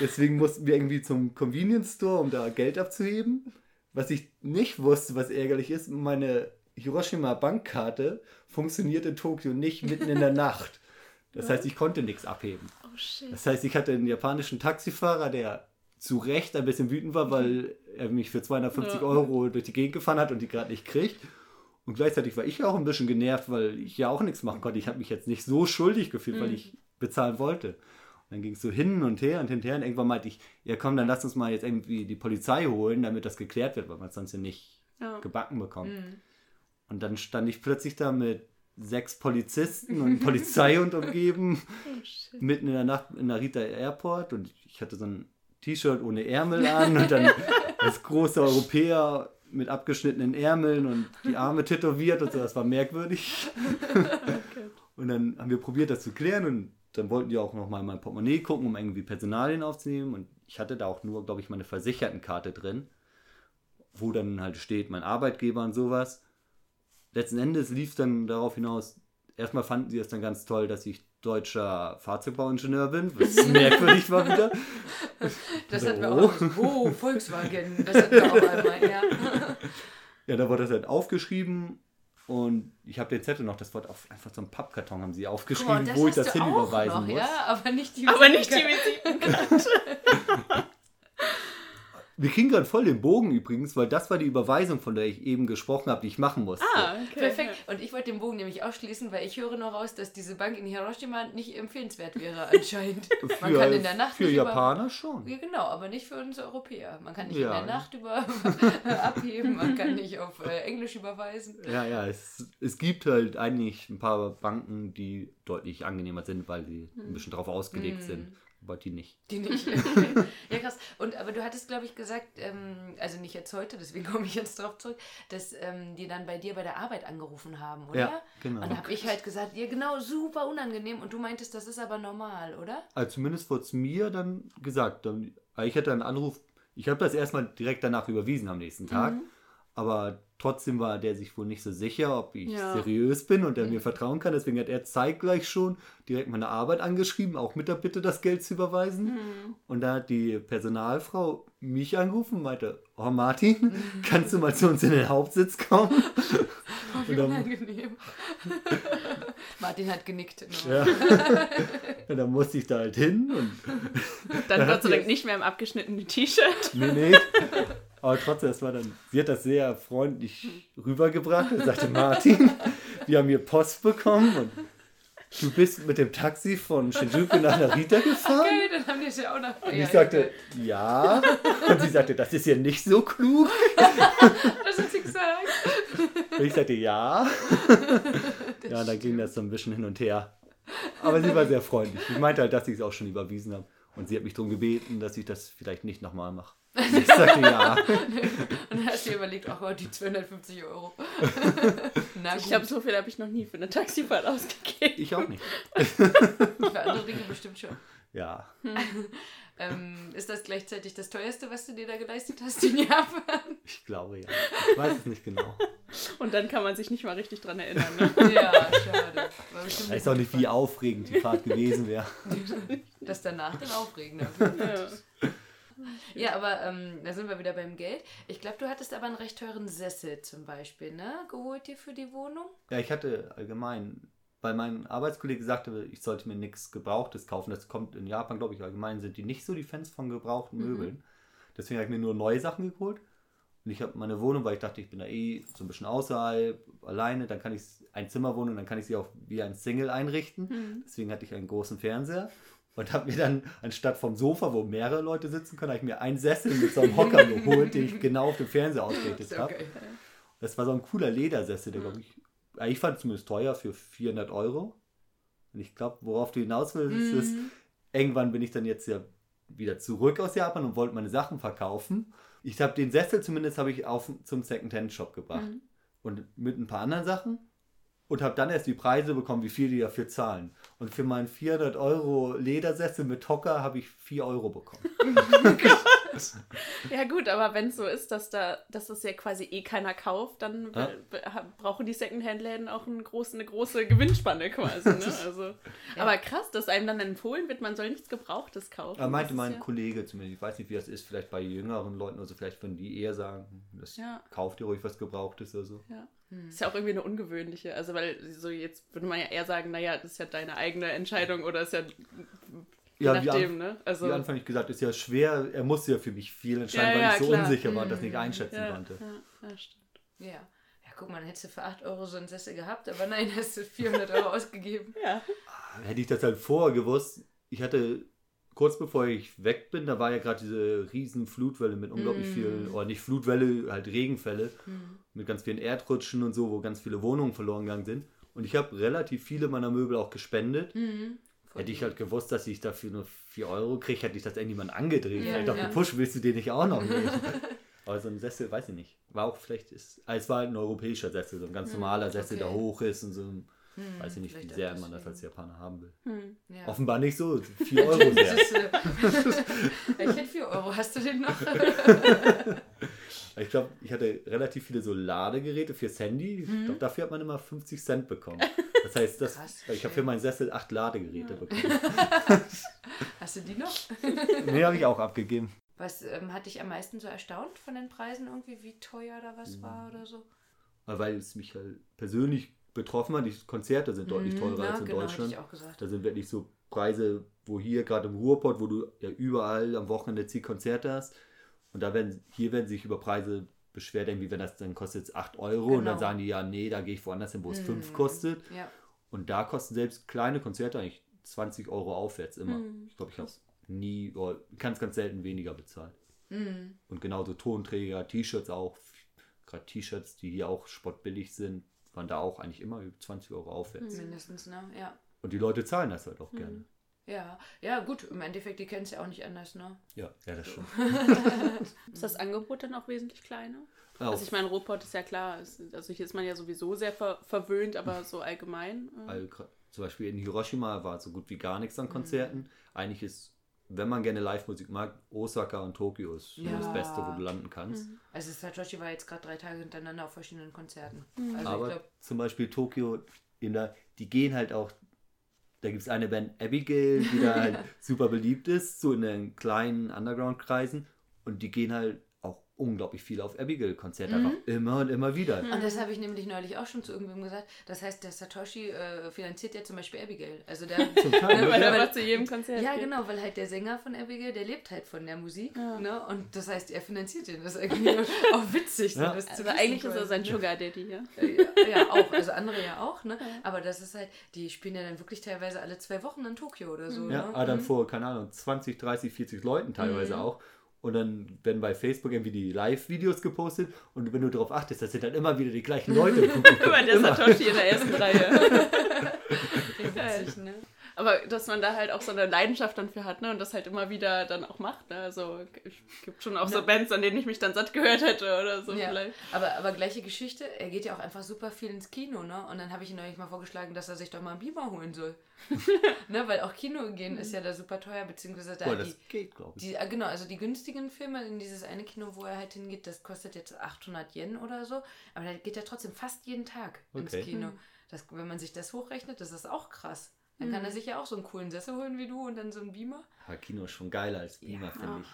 Deswegen mussten wir irgendwie zum Convenience Store, um da Geld abzuheben. Was ich nicht wusste, was ärgerlich ist, meine Hiroshima Bankkarte funktioniert in Tokio nicht mitten in der Nacht. Das heißt, ich konnte nichts abheben. Oh shit. Das heißt, ich hatte einen japanischen Taxifahrer, der zu Recht ein bisschen wütend war, weil er mich für 250 Ja. Euro durch die Gegend gefahren hat und die gerade nicht kriegt. Und gleichzeitig war ich auch ein bisschen genervt, weil ich ja auch nichts machen konnte. Ich habe mich jetzt nicht so schuldig gefühlt, weil ich bezahlen wollte. Und dann ging es so hin und her und hinterher. Und irgendwann meinte ich, ja komm, dann lass uns mal jetzt irgendwie die Polizei holen, damit das geklärt wird, weil man es sonst ja nicht Ja. gebacken bekommt. Mhm. Und dann stand ich plötzlich da mit sechs Polizisten und Polizeihund umgeben, Oh mitten in der Nacht in Narita Airport. Und ich hatte so ein T-Shirt ohne Ärmel an und dann als großer Europäer mit abgeschnittenen Ärmeln und die Arme tätowiert und so, das war merkwürdig. Und dann haben wir probiert, das zu klären. Und dann wollten die auch nochmal in mein Portemonnaie gucken, um irgendwie Personalien aufzunehmen. Und ich hatte da auch nur, glaube ich, meine Versichertenkarte drin, wo dann halt steht, mein Arbeitgeber und sowas. Letzten Endes lief dann darauf hinaus, erstmal fanden sie es dann ganz toll, dass ich deutscher Fahrzeugbauingenieur bin, was merkwürdig war wieder. Das hatten wir So. auch. Oh, Volkswagen. Das hatten wir auch einmal, ja. Ja, da wurde das halt aufgeschrieben und ich habe den Zettel noch, das wurde auf einfach so einem Pappkarton haben sie aufgeschrieben, mal, wo ich das hinüberweisen noch, muss. Ja, aber nicht die Aber nicht die Visitenkarte. Wir kriegen gerade voll den Bogen übrigens, weil das war die Überweisung, von der ich eben gesprochen habe, die ich machen musste. Ah, okay. Perfekt. Und ich wollte den Bogen nämlich ausschließen, weil ich höre noch raus, dass diese Bank in Hiroshima nicht empfehlenswert wäre anscheinend. Man Für, kann in der Nacht für nicht über- Japaner schon. Ja, genau, aber nicht für uns Europäer. Man kann nicht Ja. in der Nacht über abheben, man kann nicht auf äh, Englisch überweisen. Ja, ja, es, es gibt halt eigentlich ein paar Banken, die deutlich angenehmer sind, weil sie ein bisschen drauf ausgelegt Hm. sind, aber die nicht. Die nicht. ja, krass. Und aber du hattest, glaube ich, gesagt, ähm, also nicht jetzt heute, deswegen komme ich jetzt drauf zurück, dass ähm, die dann bei dir bei der Arbeit angerufen haben, oder? Ja, genau. Und da habe ich halt gesagt, ja genau, super unangenehm. Und du meintest, das ist aber normal, oder? Also zumindest wurde es mir dann gesagt. Dann, ich hatte einen Anruf, ich habe das erstmal direkt danach überwiesen am nächsten Tag. Aber trotzdem war der sich wohl nicht so sicher, ob ich Ja. seriös bin und er mir vertrauen kann. Deswegen hat er zeitgleich schon direkt meine Arbeit angeschrieben, auch mit der Bitte, das Geld zu überweisen. Hm. Und da hat die Personalfrau mich angerufen und meinte, oh Martin, kannst du mal zu uns in den Hauptsitz kommen? Wie Und dann- unangenehm. Martin hat genickt. ne? Ja. und dann musste ich da halt hin und Dann Gott sei Dank nicht mehr im abgeschnittenen T-Shirt. Nee, nee. Aber trotzdem, das war dann, sie hat das sehr freundlich rübergebracht und sagte, Martin, wir haben hier Post bekommen und du bist mit dem Taxi von Shinjuku nach Narita gefahren. Okay, dann haben die ja auch noch. Und ich sagte, ja. Und sie sagte, das ist ja nicht so klug. das hat sie gesagt. Und ich sagte, ja. Ja, dann ging das so ein bisschen hin und her. Aber sie war sehr freundlich. Ich meinte halt, dass ich es auch schon überwiesen habe. Und sie hat mich darum gebeten, dass ich das vielleicht nicht nochmal mache. Und ich sagte, ja. Und dann hast du dir überlegt, ach Gott, die 250 Euro. Na gut, Ich habe so viel habe ich noch nie für eine Taxifahrt ausgegeben. Ich auch nicht. für andere Dinge bestimmt schon. Ja. Ähm, ist das gleichzeitig das teuerste, was du dir da geleistet hast in Japan? Ich glaube ja. Ich weiß es nicht genau. Und dann kann man sich nicht mal richtig dran erinnern. Ne? Ja, schade. Ich weiß auch nicht, wie aufregend die Fahrt gewesen wäre. Das danach dann aufregender. Ja. Ja, aber ähm, da sind wir wieder beim Geld. Ich glaube, du hattest aber einen recht teuren Sessel zum Beispiel, ne? Geholt dir für die Wohnung? Ja, ich hatte allgemein, weil mein Arbeitskollege sagte, ich sollte mir nichts Gebrauchtes kaufen. Das kommt in Japan, glaube ich, allgemein sind die nicht so die Fans von gebrauchten Mhm. Möbeln. Deswegen habe ich mir nur neue Sachen geholt. Und ich habe meine Wohnung, weil ich dachte, ich bin da eh so ein bisschen außerhalb, alleine, dann kann ich ein Zimmerwohnung, dann kann ich sie auch wie ein Single einrichten. Mhm. Deswegen hatte ich einen großen Fernseher und habe mir dann anstatt vom Sofa, wo mehrere Leute sitzen können, habe ich mir einen Sessel mit so einem Hocker geholt, den ich genau auf dem Fernseher ausgerichtet habe. Das war so ein cooler Ledersessel, der glaube ich, ich fand zumindest teuer für 400 Euro. Und ich glaube, worauf du hinaus willst, ist, ist, Mhm. irgendwann bin ich dann jetzt ja wieder zurück aus Japan und wollte meine Sachen verkaufen. Ich habe den Sessel zumindest habe ich auf zum Secondhand-Shop gebracht. Mhm. Und mit ein paar anderen Sachen. Und habe dann erst die Preise bekommen, wie viel die dafür zahlen. Und für meinen 400 Euro Ledersessel mit Hocker habe ich 4 Euro bekommen. ja gut, aber wenn es so ist, dass da, dass das ja quasi eh keiner kauft, dann Ja. brauchen die Secondhand-Läden auch einen großen, eine große Gewinnspanne quasi. Ne? Also, Aber krass, dass einem dann empfohlen wird, man soll nichts Gebrauchtes kaufen. Da meinte Das ist mein ja, Kollege zumindest, ich weiß nicht, wie das ist, vielleicht bei jüngeren Leuten oder so, vielleicht würden die eher sagen, das Ja. kauft ihr ruhig was Gebrauchtes oder so. Ja. Ist ja auch irgendwie eine ungewöhnliche. Also, weil so jetzt würde man ja eher sagen, naja, das ist ja deine eigene Entscheidung oder ist ja. Je Ja, wie, nachdem, an, ne? Also. wie anfänglich gesagt, ist ja schwer, er musste ja für mich viel entscheiden, Ja, weil ja, ich so klar. unsicher war und das Mhm. nicht einschätzen ja, konnte. ja, ja, stimmt. Ja. Ja, guck mal, dann hättest du für 8 Euro so einen Sessel gehabt, aber nein, hast du 400 Euro ausgegeben. Ja. Hätte ich das halt vorher gewusst, ich hatte kurz bevor ich weg bin, da war ja gerade diese riesen Flutwelle mit unglaublich Mm. viel, oder nicht Flutwelle, halt Regenfälle, mit ganz vielen Erdrutschen und so, wo ganz viele Wohnungen verloren gegangen sind. Und ich habe relativ viele meiner Möbel auch gespendet. Mhm. Hätte ich halt gewusst, dass ich dafür nur 4 Euro kriege, hätte ich das irgendjemand angedreht. Ja, Vielleicht auf ja. Push willst du den nicht auch noch nehmen. Aber so ein Sessel, weiß ich nicht. War auch vielleicht, ist, ah, es war halt ein europäischer Sessel, so ein ganz normaler Sessel, der okay. hoch ist und so. ein- Weiß ich nicht, wie sehr man das als Japaner haben will. Hm. Ja. Offenbar nicht so. 4 Euro sehr. Äh, ich hätte 4 Euro. Hast du den noch? Ich glaube, ich hatte relativ viele so Ladegeräte fürs Handy. Ich glaube, dafür hat man immer 50 Cent bekommen. Das heißt, das, Krass, ich habe für meinen Sessel 8 Ladegeräte bekommen. Hast du die noch? Nee, habe ich auch abgegeben. Was ähm, hat dich am meisten so erstaunt von den Preisen irgendwie, wie teuer da was war oder so? Weil es mich halt persönlich betroffen hat. Die Konzerte sind deutlich Mhm, teurer ja, als in genau, Deutschland. ich auch gesagt. Da sind wirklich so Preise, wo hier gerade im Ruhrpott, wo du ja überall am Wochenende zig Konzerte hast. Und da werden, hier werden sich über Preise beschwert, irgendwie, wenn das dann kostet jetzt 8 Euro und dann Genau. sagen die, ja, nee, da gehe ich woanders hin, wo es 5 Mhm. kostet. Ja. Und da kosten selbst kleine Konzerte eigentlich 20 Euro aufwärts immer. Mhm. Ich glaube, ich habe nie, oder ganz, ganz selten weniger bezahlt. Mhm. Und genauso Tonträger, T-Shirts auch. Gerade T-Shirts, die hier auch spottbillig sind, waren da auch eigentlich immer über 20 Euro aufwärts. Mindestens, ne? Ja. Und die Leute zahlen das halt auch gerne. Ja, ja, gut, im Endeffekt, die kennen es ja auch nicht anders, ne? Ja, ja, das stimmt. Ist das Angebot dann auch wesentlich kleiner? Auch, Also ich meine, Ruhrpott ist ja klar, ist, also hier ist man ja sowieso sehr ver verwöhnt, aber so allgemein. Äh, weil gra- zum Beispiel in Hiroshima war so gut wie gar nichts an Konzerten. Eigentlich ist wenn man gerne Live-Musik mag, Osaka und Tokio ist schon Ja. das Beste, wo du landen kannst. Also Satoshi war jetzt gerade drei Tage hintereinander auf verschiedenen Konzerten. Mhm. Also Aber ich glaube, zum Beispiel Tokio, in der, die gehen halt auch, da gibt es eine Band Abigail, die da halt super beliebt ist, so in den kleinen Underground-Kreisen. Und die gehen halt unglaublich viel auf Abigail-Konzerte, Mhm. einfach immer und immer wieder. Und das habe ich nämlich neulich auch schon zu irgendwem gesagt. Das heißt, der Satoshi äh, finanziert ja zum Beispiel Abigail. Also der, Zum Teil, Weil ja. er einfach zu jedem Konzert ja, geht. genau, weil halt der Sänger von Abigail, der lebt halt von der Musik. Ja. Ne? Und das heißt, er finanziert den. Das ist irgendwie auch witzig. Ja. So, das Also eigentlich ist er sein ne? Sugar Daddy, ja. Ja, ja, auch. Also andere ja auch, ne? Aber das ist halt, die spielen ja dann wirklich teilweise alle zwei Wochen in Tokio oder so. Ja, ne? aber dann vor, keine Ahnung, 20, 30, 40 Leuten Mhm. teilweise auch. Und dann werden bei Facebook irgendwie die Live-Videos gepostet und wenn du darauf achtest, das sind dann immer wieder die gleichen Leute. Immer der. Satoshi in der ersten Reihe. Witzig, ne? Aber dass man da halt auch so eine Leidenschaft dann für hat, ne? Und das halt immer wieder dann auch macht, ne? Also es gibt schon auch so Bands, an denen ich mich dann satt gehört hätte oder so Ja, vielleicht. aber, aber gleiche Geschichte, er geht ja auch einfach super viel ins Kino, ne? Und dann habe ich ihm neulich mal vorgeschlagen, dass er sich doch mal einen Beamer holen soll. ne? Weil auch Kino gehen ist ja da super teuer, beziehungsweise da Boah, die, das geht, glaube ich. die, ah, genau, also die günstigen Filme in dieses eine Kino, wo er halt hingeht, das kostet jetzt 800 Yen oder so, aber da geht er trotzdem fast jeden Tag ins Okay. Kino. Das, wenn man sich das hochrechnet, das ist auch krass. Dann kann er sich ja auch so einen coolen Sessel holen wie du und dann so einen Beamer. Aber Kino ist schon geiler als Beamer, finde ich.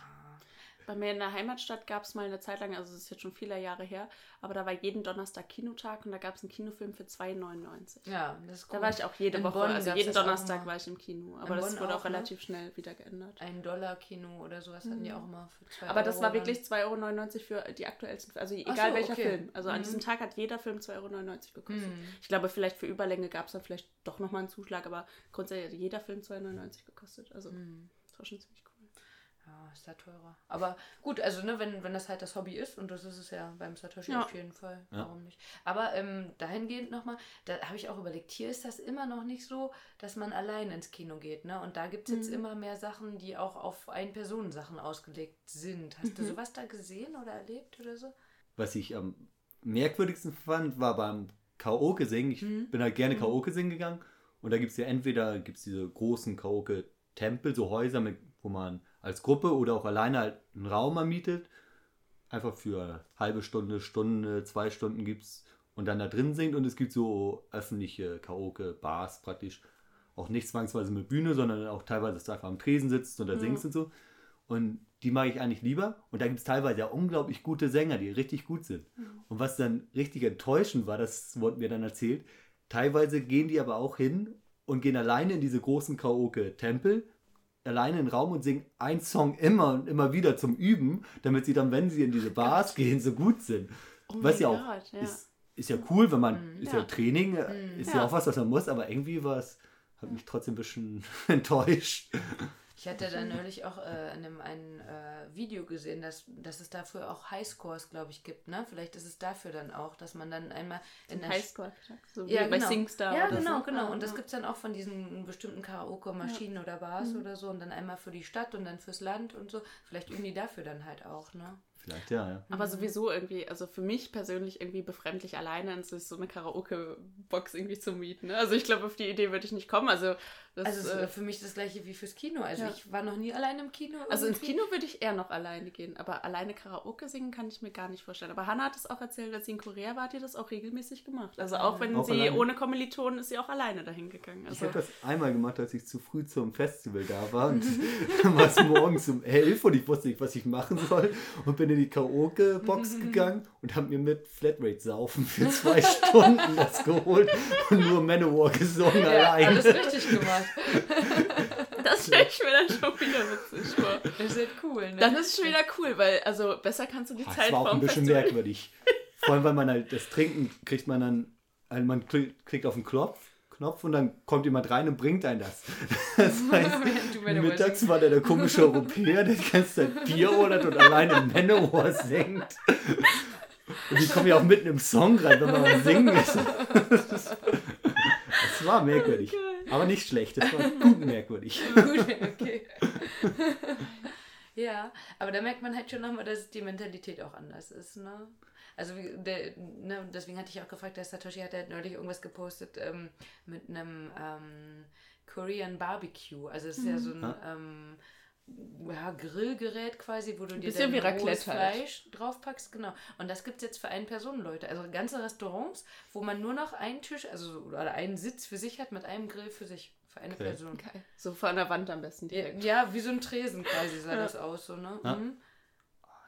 Bei mir in der Heimatstadt gab es mal eine Zeit lang, also das ist jetzt schon viele Jahre her, aber da war jeden Donnerstag Kinotag und da gab es einen Kinofilm für 2,99. Ja, das ist cool. Da war ich auch jede In Woche, Bonn also jeden das Donnerstag war ich im Kino. In Aber das Bonn wurde auch auch, ne? relativ schnell wieder geändert. Ein Dollar-Kino oder sowas hatten die auch immer für 2 Aber das Euro war dann. wirklich 2,99 Euro für die aktuellsten Also egal so, welcher okay. Film. Also an Mhm. diesem Tag hat jeder Film 2,99 Euro gekostet. Mhm. Ich glaube, vielleicht für Überlänge gab es dann vielleicht doch nochmal einen Zuschlag, aber grundsätzlich hat jeder Film 2,99 Euro gekostet. Also Mhm. das war schon ziemlich cool. Ja, ist da teurer. Aber gut, also ne, wenn, wenn das halt das Hobby ist, und das ist es ja beim Satoshi Ja. auf jeden Fall, Ja. warum nicht? Aber ähm, dahingehend nochmal, da habe ich auch überlegt, hier ist das immer noch nicht so, dass man allein ins Kino geht, ne? Und da gibt es jetzt Mhm. immer mehr Sachen, die auch auf Ein-Personen-Sachen ausgelegt sind. Hast du Mhm. sowas da gesehen oder erlebt oder so? Was ich am merkwürdigsten fand, war beim Karaoke singen. Ich Mhm. bin halt gerne Karaoke singen gegangen. Und da gibt es ja entweder gibt's diese großen Karaoke-Tempel, so Häuser, mit, wo man als Gruppe oder auch alleine halt einen Raum ermietet. Einfach für halbe Stunde, Stunde, zwei Stunden gibt's und dann da drin singt. Und es gibt so öffentliche Karaoke-Bars praktisch. Auch nicht zwangsweise mit Bühne, sondern auch teilweise, dass du einfach am Tresen sitzt und da singst und so. Und die mag ich eigentlich lieber. Und da gibt es teilweise ja unglaublich gute Sänger, die richtig gut sind. Und was dann richtig enttäuschend war, das wurde mir dann erzählt, teilweise gehen die aber auch hin und gehen alleine in diese großen Karaoke-Tempel, alleine in den Raum und singen einen Song immer und immer wieder zum Üben, damit sie dann, wenn sie in diese Bars gehen, so gut sind. Oh was ja auch Gott, ja. Ist, ist ja cool, wenn man, ist ja, Ja. Training, äh, ist ja. Ja. auch was, was man muss, aber irgendwie war es, hat mich trotzdem ein bisschen enttäuscht. Ich hatte da neulich auch äh, in einem ein, äh, Video gesehen, dass, dass es dafür auch Highscores, glaube ich, gibt. Ne? Vielleicht ist es dafür dann auch, dass man dann einmal in der Highscore, so wie Ja, bei genau. Singstar Ja, oder genau, so. genau. Ja, Und das ja. gibt es dann auch von diesen bestimmten Karaoke-Maschinen oder Bars oder so. Und dann einmal für die Stadt und dann fürs Land und so. Vielleicht üben die dafür dann halt auch, ne? Vielleicht, ja, ja. Aber sowieso irgendwie, also für mich persönlich irgendwie befremdlich alleine in sich so eine Karaoke-Box irgendwie zu mieten. Ne? Also ich glaube, auf die Idee würde ich nicht kommen. Also, das, Also äh, für mich das gleiche wie fürs Kino. Also Ja. ich war noch nie allein im Kino. also ins irgendwie. Kino würde ich eher noch alleine gehen, aber alleine Karaoke singen kann ich mir gar nicht vorstellen. Aber Hannah hat es auch erzählt, als sie in Korea war, hat die das auch regelmäßig gemacht. Also auch wenn Auch sie alleine? ohne Kommilitonen ist sie auch alleine dahin gegangen. Ich Also, habe das einmal gemacht, als ich zu früh zum Festival da war. Und dann war es morgens um elf und ich wusste nicht, was ich machen soll. Und bin in die Karaoke-Box gegangen und habe mir mit Flatrate-Saufen für zwei Stunden das geholt und nur Manowar gesungen Ja, allein. alles richtig gemacht. das stelle ich mir dann schon wieder witzig vor. Das ist halt cool, ne? Dann ist es schon wieder cool, weil also besser kannst du die Ah, Zeit Es war auch ein bisschen merkwürdig. Vor allem, weil man halt das Trinken kriegt man dann, also man kli- klickt auf den Knopf, Knopf und dann kommt jemand rein und bringt einen das. Das heißt, mittags war der der komische Europäer, der die ganze Zeit Bier ordert und alleine Manowar singt. Und die kommen ja auch mitten im Song rein, wenn man am Singen ist. Das war merkwürdig. Aber nicht schlecht, das war gut merkwürdig. Gut, okay. ja, aber da merkt man halt schon nochmal, dass die Mentalität auch anders ist, ne? Also wie, der, ne, deswegen hatte ich auch gefragt, der Satoshi hat halt neulich irgendwas gepostet ähm, mit einem ähm, Korean Barbecue. Also es ist ja so ein ähm, ja, Grillgerät quasi, wo du dir bisschen dann rohes halt. Fleisch draufpackst, genau. Und das gibt es jetzt für ein Personen, Leute. Also ganze Restaurants, wo man nur noch einen Tisch, also oder einen Sitz für sich hat mit einem Grill für sich, für eine Okay. Person. Geil. So von der Wand am besten Ja, direkt. ja, wie so ein Tresen quasi sah Ja. das aus, so, ne? Ja. Mhm.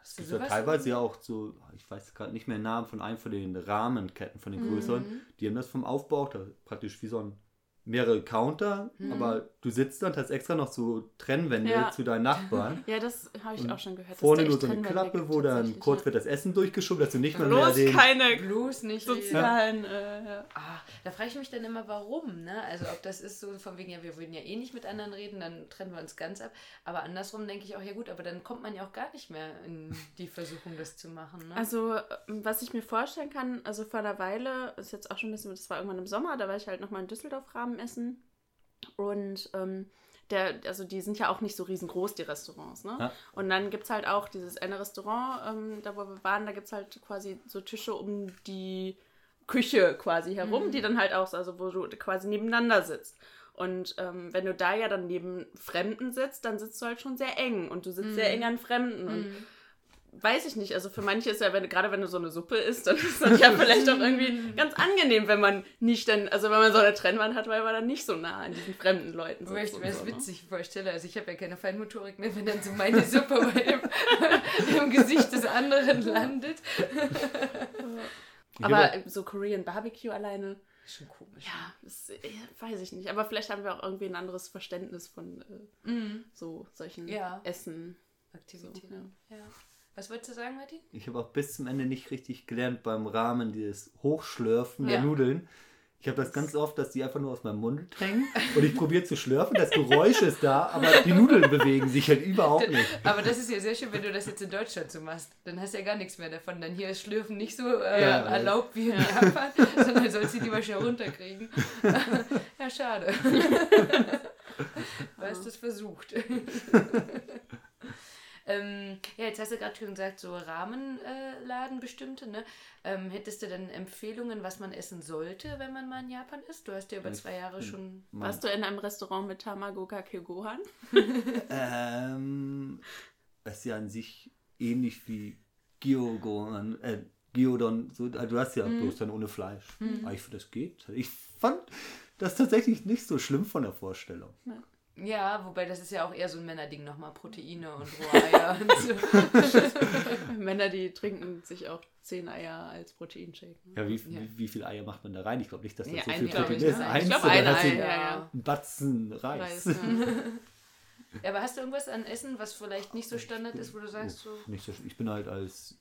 Es gibt ja teilweise ja auch so, ich weiß gerade nicht mehr den Namen von einem von den Rahmenketten, von den größeren, Mhm. die haben das vom Aufbau, da praktisch wie so ein mehrere Counter, Mhm. aber du sitzt dann, hast extra noch so Trennwände Ja. zu deinen Nachbarn. Ja, das habe ich Und auch schon gehört. Vorne nur so eine Klappe, gibt, wo dann kurz ja. wird das Essen durchgeschoben, dass du nicht mal mehr Bloß den... keine Bloß nicht sozialen. Äh, ja. Ah, da frage ich mich dann immer, warum, ne? Also ob das ist so von wegen, ja, wir würden ja eh nicht mit anderen reden, dann trennen wir uns ganz ab. Aber andersrum denke ich auch, ja gut, aber dann kommt man ja auch gar nicht mehr in die Versuchung, das zu machen, ne? Also, ähm, was ich mir vorstellen kann, also vor einer Weile, ist jetzt auch schon ein bisschen, das war irgendwann im Sommer, da war ich halt nochmal in Düsseldorf Rahmen essen. Und ähm, der, also die sind ja auch nicht so riesengroß, die Restaurants, ne? Ja. Und dann gibt es halt auch dieses eine Restaurant, ähm, da wo wir waren, da gibt es halt quasi so Tische um die Küche quasi herum, die dann halt auch, so- also wo du quasi nebeneinander sitzt. Und ähm, wenn du da ja dann neben Fremden sitzt, dann sitzt du halt schon sehr eng und du sitzt sehr eng an Fremden. Und Mhm. Weiß ich nicht, also für manche ist ja, wenn, gerade wenn du so eine Suppe isst, dann ist das ja vielleicht auch irgendwie ganz angenehm, wenn man nicht dann, also wenn man so eine Trennwand hat, weil man dann nicht so nah an diesen fremden Leuten sitzt. mir und das so, ne? witzig vorstelle, also ich habe ja keine Feinmotorik mehr, wenn dann so meine Suppe bei dem, im Gesicht des anderen landet. Aber so Korean Barbecue alleine, Schon komisch. ja, das, äh, weiß ich nicht. Aber vielleicht haben wir auch irgendwie ein anderes Verständnis von äh, Mhm. so solchen Ja. Essen. So, Aktivitäten. ja. ja. Was wolltest du sagen, Martin? Ich habe auch bis zum Ende nicht richtig gelernt beim Rahmen dieses Hochschlürfen der Ja. Nudeln. Ich habe das ganz oft, dass die einfach nur aus meinem Mund hängen und ich probiere zu schlürfen. Das Geräusch ist da, aber die Nudeln bewegen sich halt überhaupt nicht. Aber das ist ja sehr schön, wenn du das jetzt in Deutschland so machst. Dann hast du ja gar nichts mehr davon. Dann hier ist Schlürfen nicht so äh, Ja. erlaubt wie in Japan, sondern sollst du lieber schnell runterkriegen. ja, schade. Du hast es versucht. Ähm, ja, jetzt hast du gerade schon gesagt, so Rahmenladen bestimmte, ne? Ähm, hättest du denn Empfehlungen, was man essen sollte, wenn man mal in Japan ist? Du hast ja über Ich zwei Jahre bin- schon. Warst du in einem Restaurant mit Tamago Kake Gohan? Ähm, das ist ja an sich ähnlich wie Gyudon, äh, Gyudon, so, äh, du hast ja Mhm. bloß dann ohne Fleisch. Aber ich finde, das geht. Ich fand das tatsächlich nicht so schlimm von der Vorstellung. Ja, wobei das ist ja auch eher so ein Männerding nochmal, Proteine und rohe Eier und so. Männer, die trinken sich auch zehn Eier als Proteinshake. Ne? Ja, wie, Ja. Wie, wie viel Eier macht man da rein? Ich glaube nicht, dass das Ja, so ein, viel Protein ich, ist. ne? Eins Ich glaub, oder ein Ei, ja, ja. Ein Batzen Reis. Reis, ja. Ja, aber hast du irgendwas an Essen, was vielleicht nicht so Standard ist, wo du sagst so. Nicht so, ich bin halt als,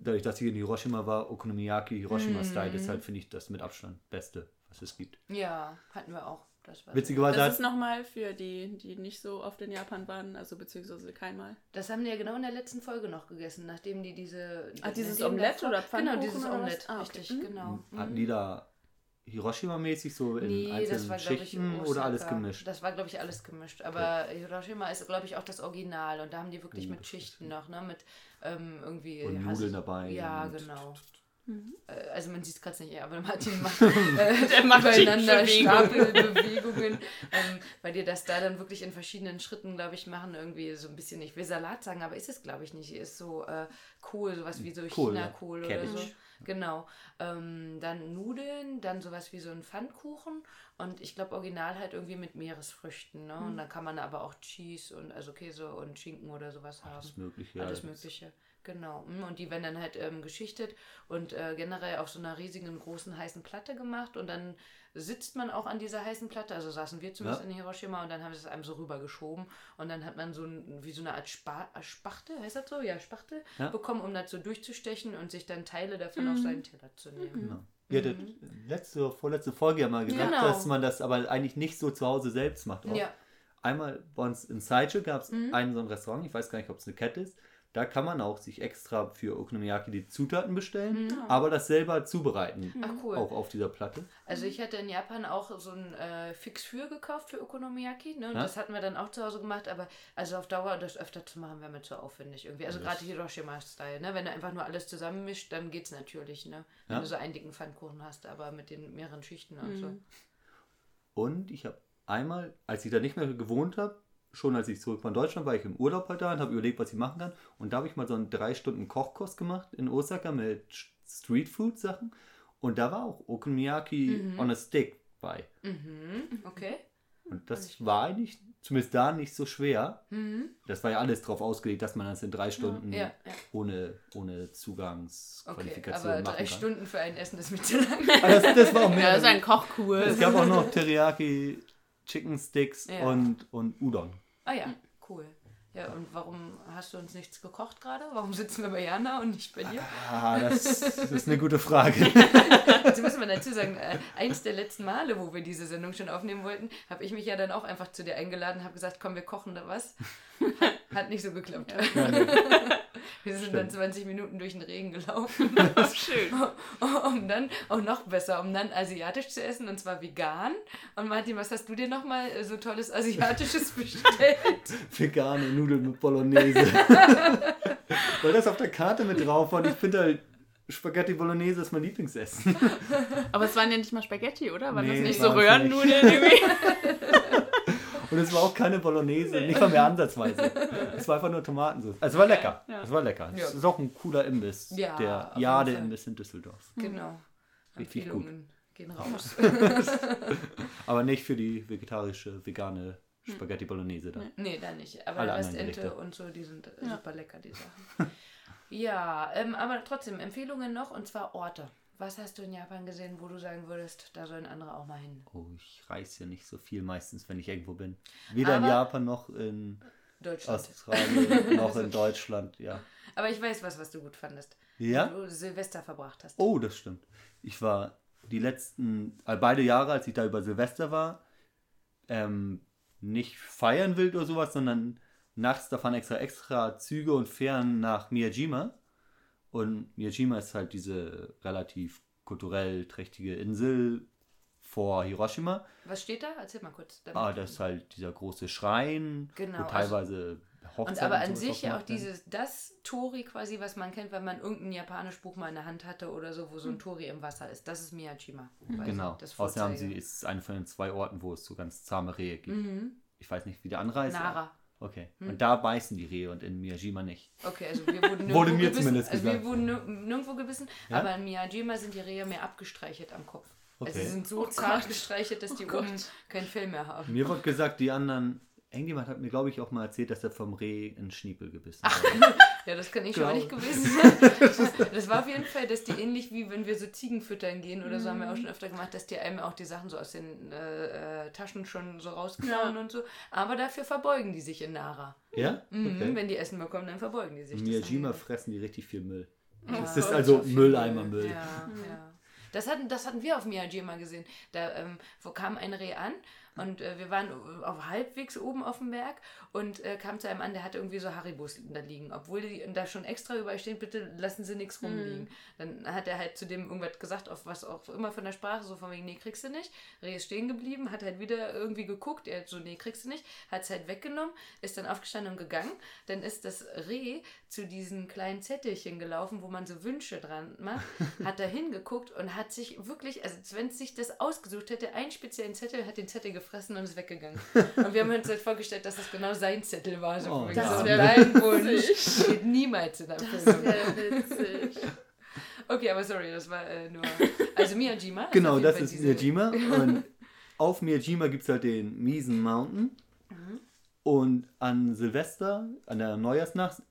dadurch, dass ich in Hiroshima war, Okonomiyaki, Hiroshima-Style, Mhm. ist halt, finde ich, das mit Abstand Beste, was es gibt. Ja, hatten wir auch. Das, war Witzigerweise Das ist nochmal für die, die nicht so oft in Japan waren, also beziehungsweise keinmal. das haben die ja genau in der letzten Folge noch gegessen, nachdem die diese. Ah, dieses Omelette davor- oder Genau, Pfannkuchen dieses oder was? Omelette, Ah, okay. richtig, Mhm. genau. hatten Mhm. die da Hiroshima-mäßig so in Nee, das einzelnen war, glaube ich, Schichten Osaka. oder alles gemischt? Das war, glaube ich, alles gemischt. Aber Hiroshima ist, glaube ich, auch das Original. Und da haben die wirklich Oh, mit Schichten noch, ne? Mit ähm, irgendwie. Und Nudeln dabei. Ja, und- genau. Mhm. Also man sieht es gerade nicht, aber Martin macht, äh, Der macht übereinander. Stapelbewegungen, ähm, weil die das da dann wirklich in verschiedenen Schritten, glaube ich, machen. Irgendwie so ein bisschen, ich will Salat sagen, aber ist es, glaube ich, nicht. Ist so äh, Kohl, sowas wie so Kohl. China-Kohl oder so. Genau. Ähm, dann Nudeln, dann sowas wie so ein Pfannkuchen und ich glaube original halt irgendwie mit Meeresfrüchten. Ne? Mhm. Und dann kann man aber auch Cheese und also Käse und Schinken oder sowas haben. Alles Mögliche. ja. Alles Mögliche. Genau. Mm, Und die werden dann halt ähm, geschichtet und äh, generell auf so einer riesigen, großen, heißen Platte gemacht. Und dann sitzt man auch an dieser heißen Platte. Also saßen wir zumindest Ja. in Hiroshima und dann haben sie es einem so rübergeschoben. Und dann hat man so ein, wie so eine Art Spa äh, Spachtel, heißt das so? Ja, Spachtel Ja. bekommen, um dazu durchzustechen und sich dann Teile davon auf seinen Teller zu nehmen. Genau. Ihr hattet letzte, vorletzte Folge ja mal gesagt, Mhm. Genau. dass man das aber eigentlich nicht so zu Hause selbst macht. Auch. Ja. Einmal bei uns in Saicho gab es Mhm. ein so ein Restaurant, ich weiß gar nicht, ob es eine Kette ist. Da kann man auch sich extra für Okonomiyaki die Zutaten bestellen, Mhm. aber das selber zubereiten. Ach cool. Auch auf dieser Platte. Also ich hatte in Japan auch so ein äh, Fix für gekauft für Okonomiyaki. Ne? Und Ja. Das hatten wir dann auch zu Hause gemacht, aber also auf Dauer das öfter zu machen, wäre mir zu aufwendig irgendwie. Also Ja, gerade Hiroshima-Style, ne? Wenn du einfach nur alles zusammenmischt, dann geht's natürlich, ne? Wenn Ja. du so einen dicken Pfannkuchen hast, aber mit den mehreren Schichten und so. Mhm. Und ich habe einmal, als ich da nicht mehr gewohnt habe, schon als ich zurück von Deutschland war, ich im Urlaub halt da und habe überlegt, was ich machen kann. Und da habe ich mal so einen drei Stunden Kochkurs gemacht in Osaka mit Streetfood-Sachen. Und da war auch Okonomiyaki Mhm. on a Stick bei. Mhm, okay. Und das war eigentlich, zumindest da, nicht so schwer. Mhm. Das war ja alles drauf ausgelegt, dass man das in drei Stunden Ja, ja. ohne, ohne Okay, Zugangsqualifikation aber machen drei kann. Stunden für ein Essen ist mir zu lang. Das, das war auch mehr. Ja, das ist ein Kochkurs. es gab auch noch Teriyaki Chicken Sticks Ja. und, und Udon. Ah ja, cool. Ja, und warum hast du uns nichts gekocht gerade? Warum sitzen wir bei Jana und nicht bei dir? Ah, das, das ist eine gute Frage. Dazu müssen wir dazu sagen, äh, eins der letzten Male, wo wir diese Sendung schon aufnehmen wollten, habe ich mich ja dann auch einfach zu dir eingeladen, habe gesagt, komm, wir kochen da was. Hat, hat nicht so geklappt. Wir sind dann Stimmt. 20 Minuten durch den Regen gelaufen, Schön. um dann, auch noch besser, um dann asiatisch zu essen und zwar vegan. Und Martin, was hast du dir nochmal äh, so tolles Asiatisches bestellt? Vegane Nudeln mit Bolognese. Weil das auf der Karte mit drauf war. Und ich finde halt, Spaghetti Bolognese ist mein Lieblingsessen. Aber es waren ja nicht mal Spaghetti, oder? Waren Nee, das nicht so Röhrennudeln irgendwie? Und es war auch keine Bolognese, nicht mal mehr ansatzweise. Es war einfach nur Tomatensauce. Also es war lecker. Ja. Es war lecker. Ja. Es ist auch ein cooler Imbiss. Ja, der Jade-Imbiss in Düsseldorf. Genau. Richtig Empfehlungen gehen raus. Aber nicht für die vegetarische, vegane Spaghetti Bolognese da. Nee, da nicht. Aber Alle Restente und so, die sind äh, Ja. super lecker, die Sachen. ja, ähm, aber trotzdem, Empfehlungen noch und zwar Orte. Was hast du in Japan gesehen, wo du sagen würdest, da sollen andere auch mal hin? Oh, ich reise ja nicht so viel meistens, wenn ich irgendwo bin. Weder in Aber- Japan noch in Deutschland. Australien noch in Deutschland, ja. Aber ich weiß was, was du gut fandest. Ja? Wo du Silvester verbracht hast. Oh, das stimmt. Ich war die letzten, äh, beide Jahre, als ich da über Silvester war, ähm, nicht feiern will oder sowas, sondern nachts, da fahren extra extra Züge und Fähren nach Miyajima. Und Miyajima ist halt diese relativ kulturell trächtige Insel vor Hiroshima. Was steht da? Erzähl mal kurz. Ah, das ist halt dieser große Schrein, Genau, wo teilweise Hochzeiten Und aber an sich ja auch dieses, das Tori quasi, was man kennt, wenn man irgendein japanisch Buch mal in der Hand hatte oder so, wo so ein Tori im Wasser ist. Das ist Miyajima. quasi, Genau. Das Außerdem haben sie, ist es eine von den zwei Orten, wo es so ganz zahme Rehe gibt. Mhm. Ich weiß nicht, wie der Anreise. Nara. Okay. Hm. Und da beißen die Rehe und in Miyajima nicht. Okay, also wir wurden nirgendwo Wurde mir gebissen. zumindest also wir wurden nir nirgendwo gebissen, Ja? aber in Miyajima sind die Rehe mehr abgestreichelt am Kopf. Also Okay. sie sind so Oh zart Gott. gestreichelt, dass die Oh oben kein Fell mehr haben. Mir wird gesagt, die anderen. Irgendjemand hat mir, glaube ich, auch mal erzählt, dass er vom Reh in Schniepel gebissen hat. Ja, das kann ich schon mal nicht Glaube. gewesen sein. Das war auf jeden Fall, dass die ähnlich wie wenn wir so Ziegen füttern gehen oder so, haben wir Mhm. auch schon öfter gemacht, dass die einem auch die Sachen so aus den äh, äh, Taschen schon so rausklauen und so. Aber dafür verbeugen die sich in Nara. Ja? Mhm, Okay. Wenn die Essen bekommen, dann verbeugen die sich. In Das Miyajima fressen die richtig viel Müll. wir- Das Ja, ist also so viel Mülleimer Müll. Ja, ja. Das hatten, das hatten wir auf Miyajima gesehen. Da ähm, wo kam ein Reh an und äh, wir waren auf halbwegs oben auf dem Berg und äh, kam zu einem an, der hatte irgendwie so Haribos da liegen. Obwohl die da schon extra überall stehen, bitte lassen Sie nichts rumliegen. Dann hat er halt zu dem irgendwas gesagt, auf was auch immer von der Sprache, so von wegen, nee, kriegst du nicht. Reh ist stehen geblieben, hat halt wieder irgendwie geguckt, er hat so, nee, kriegst du nicht, hat es halt weggenommen, ist dann aufgestanden und gegangen. Dann ist das Reh zu diesen kleinen Zettelchen gelaufen, wo man so Wünsche dran macht, hat da hingeguckt und hat sich wirklich, also wenn es sich das ausgesucht hätte, einen speziellen Zettel, hat den Zettel gefressen und ist weggegangen. Und wir haben uns halt vorgestellt, dass das genau sein Zettel war. So Oh, das so, wär dein Wunsch steht niemals in der Das wäre witzig. Okay, aber sorry, das war äh, nur. Also Miyajima. Genau, auf jeden das ist diese- Miyajima. Und auf Miyajima gibt es halt den Miesen Mountain. Mhm. Und an Silvester, an der Neujahrsnacht,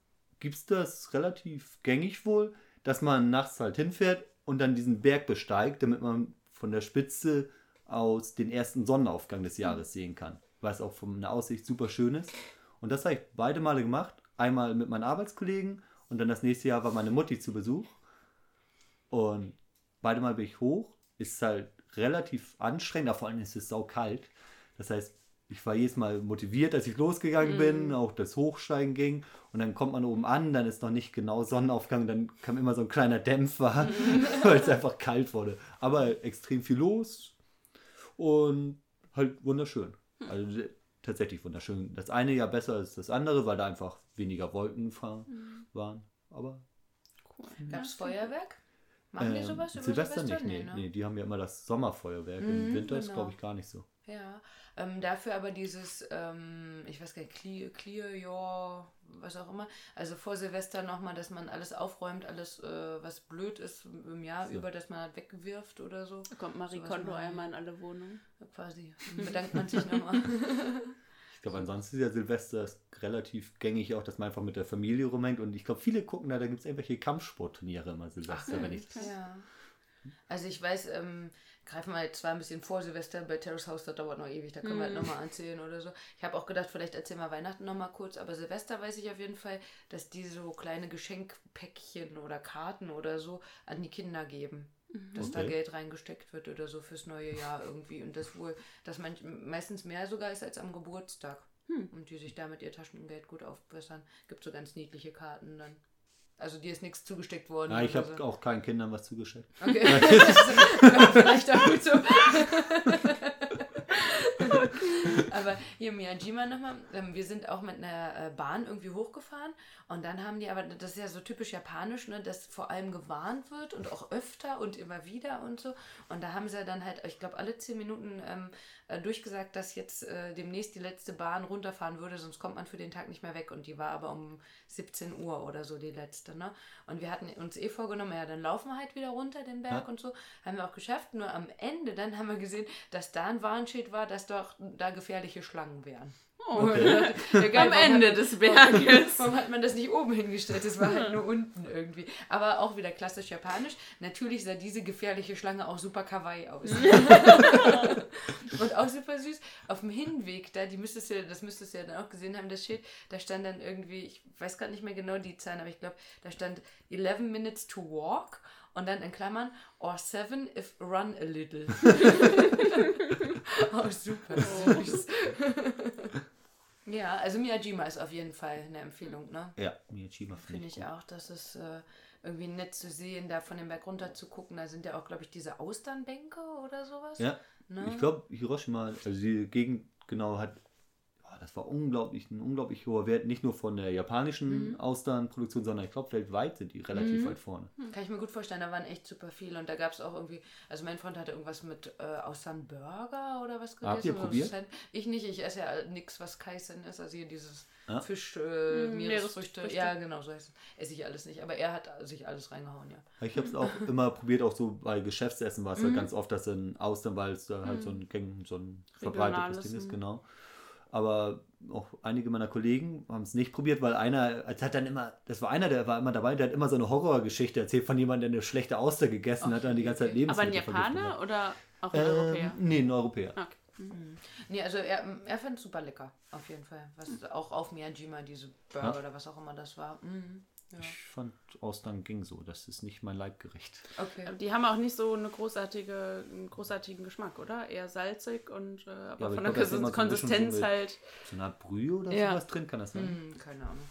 gibt es das relativ gängig wohl, dass man nachts halt hinfährt und dann diesen Berg besteigt, damit man von der Spitze aus den ersten Sonnenaufgang des Jahres sehen kann. Was auch von der Aussicht super schön ist. Und das habe ich beide Male gemacht. Einmal mit meinen Arbeitskollegen und dann das nächste Jahr war meine Mutti zu Besuch. Und beide Mal bin ich hoch. Ist halt relativ anstrengend, aber vor allem ist es saukalt. Das heißt, ich war jedes Mal motiviert, als ich losgegangen bin, auch das Hochsteigen ging. Und dann kommt man oben an, dann ist noch nicht genau Sonnenaufgang, dann kam immer so ein kleiner Dämpfer, weil es einfach kalt wurde. Aber extrem viel los und halt wunderschön. Also tatsächlich wunderschön. Das eine Jahr besser als das andere, weil da einfach weniger Wolken fa- waren. Aber Cool. Gab es Feuerwerk? Machen die ähm, sowas über Silvester nicht, Nee, nee, ne? nee. Die haben ja immer das Sommerfeuerwerk. Mhm, Im Winter ist, genau. glaube ich, gar nicht so. Ja, ähm, dafür aber dieses, ähm, ich weiß gar nicht, Clear, Clear Your, was auch immer. Also vor Silvester nochmal, dass man alles aufräumt, alles, äh, was blöd ist im Jahr So. über, dass man halt wegwirft oder so. Da kommt Marie Sowas Kondo einmal in alle Wohnungen. Ja, quasi. Dann bedankt man sich nochmal. Ich glaube, ansonsten ist ja Silvester relativ gängig auch, dass man einfach mit der Familie rumhängt. Und ich glaube, viele gucken da, da gibt es irgendwelche Kampfsportturniere immer Silvester, wenn ich das. ja. Also ich weiß, ähm, greifen wir halt zwar ein bisschen vor Silvester bei Terrace House, das dauert noch ewig, da können wir halt nochmal erzählen oder so. Ich habe auch gedacht, vielleicht erzählen wir Weihnachten nochmal kurz, aber Silvester weiß ich auf jeden Fall, dass die so kleine Geschenkpäckchen oder Karten oder so an die Kinder geben. Dass da Okay. Geld reingesteckt wird oder so fürs neue Jahr irgendwie. Und das wohl, dass man meistens mehr sogar ist als am Geburtstag. Und die sich damit ihr Taschengeld gut aufbessern. Gibt so ganz niedliche Karten dann. Also dir ist nichts zugesteckt worden. Ja, ich habe so. auch keinen Kindern was zugeschickt. Okay. Vielleicht auch gut so. Aber hier Miyajima nochmal, ähm, wir sind auch mit einer äh, Bahn irgendwie hochgefahren und dann haben die aber, das ist ja so typisch japanisch, ne, dass vor allem gewarnt wird und auch öfter und immer wieder und so. Und da haben sie dann halt, ich glaube, alle zehn Minuten ähm, äh, durchgesagt, dass jetzt äh, demnächst die letzte Bahn runterfahren würde, sonst kommt man für den Tag nicht mehr weg. Und die war aber um 17 Uhr oder so die letzte. Ne? Und wir hatten uns eh vorgenommen, ja, dann laufen wir halt wieder runter den Berg Ja. und so. Haben wir auch geschafft. Nur am Ende dann haben wir gesehen, dass da ein Warnschild war, dass doch da gefährliche Schlangen wären. Oh, Okay. Ja, Am Ende hat- des Berges. Warum hat man das nicht oben hingestellt? Das war halt nur unten irgendwie. Aber auch wieder klassisch japanisch. Natürlich sah diese gefährliche Schlange auch super kawaii aus. Und auch super süß. Auf dem Hinweg, da, die müsstest du, ja- das müsstest du ja dann auch gesehen haben, das Schild, da stand dann irgendwie, ich weiß gerade nicht mehr genau die Zahlen, aber ich glaube, da stand 11 minutes to walk und dann in Klammern, or 7 if run a little. oh, super süß. Ja, also Miyajima ist auf jeden Fall eine Empfehlung, ne? Ja, Miyajima finde Finde ich. ich gut. auch, das ist äh, irgendwie nett zu sehen, da von dem Berg runter zu gucken. Da sind ja auch, glaube ich, diese Austernbänke oder sowas. Ja, Ne? ich glaube, Hiroshima, also die Gegend genau hat, das war unglaublich, ein unglaublich hoher Wert, nicht nur von der japanischen Austernproduktion, sondern ich glaube, weltweit sind die relativ weit vorne. Kann ich mir gut vorstellen, da waren echt super viele. Und da gab es auch irgendwie, also mein Freund hatte irgendwas mit äh, Austernburger oder was gegessen. Habt ihr probiert? Ich nicht, ich esse ja nichts, was Kaisen ist. Also hier dieses Ja. Fisch, äh, Mm, Meeresfrüchte. Meeresfrüchte. Ja, genau, so heißt es. Esse ich alles nicht. Aber er hat sich alles reingehauen, ja. Ich habe es auch immer probiert, auch so bei Geschäftsessen war es Mhm. ja ganz oft, dass in Austern, weil es da halt so ein, Gang- so ein verbreitetes Ding ist, mhm. genau. Aber auch einige meiner Kollegen haben es nicht probiert, weil einer, es hat dann immer, das war einer, der war immer dabei, der hat immer so eine Horrorgeschichte erzählt von jemandem, der eine schlechte Auster gegessen hat und die ganze Zeit okay. Aber ein Lebensmittel Japaner oder auch ein Ähm, Europäer? nee, ein Europäer. Okay. Nee, also er, er fand es super lecker, auf jeden Fall. Was auch auf Miyajima, diese Burger Ja. oder was auch immer das war. Mhm. Ja. Ich fand Austern ging so, das ist nicht mein Leibgericht. Okay. Aber Die haben auch nicht so eine großartige, einen großartigen Geschmack, oder? Eher salzig und äh, aber aber ich von glaub, der da ist immer so ein bisschen Konsistenz so halt. So eine Art Brühe oder Ja. sowas drin, kann das sein? Hm, keine Ahnung.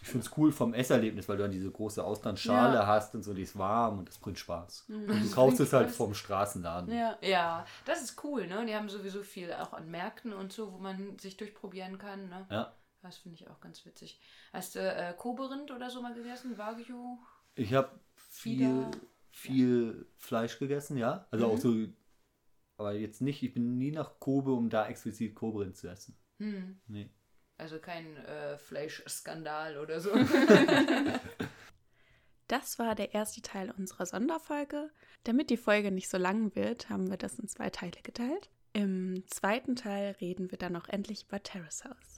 Ich finde es cool vom Esserlebnis, weil du dann diese große Austernschale Ja. hast und so, die ist warm und das bringt Spaß. Und du kaufst es halt vom Straßenladen. Ja. Ja, das ist cool, ne? Die haben sowieso viel auch an Märkten und so, wo man sich durchprobieren kann, ne? Ja. Das finde ich auch ganz witzig. Hast du äh, Kobe-Rind oder so mal gegessen? Wagyu? Ich habe viel, Fieder. viel Fleisch gegessen, ja. Also Mhm. auch so, aber jetzt nicht, ich bin nie nach Kobe, um da explizit Kobe zu essen. Hm. Nee. Also kein äh, Fleischskandal oder so. Das war der erste Teil unserer Sonderfolge. Damit die Folge nicht so lang wird, haben wir das in zwei Teile geteilt. Im zweiten Teil reden wir dann auch endlich über Terrace House.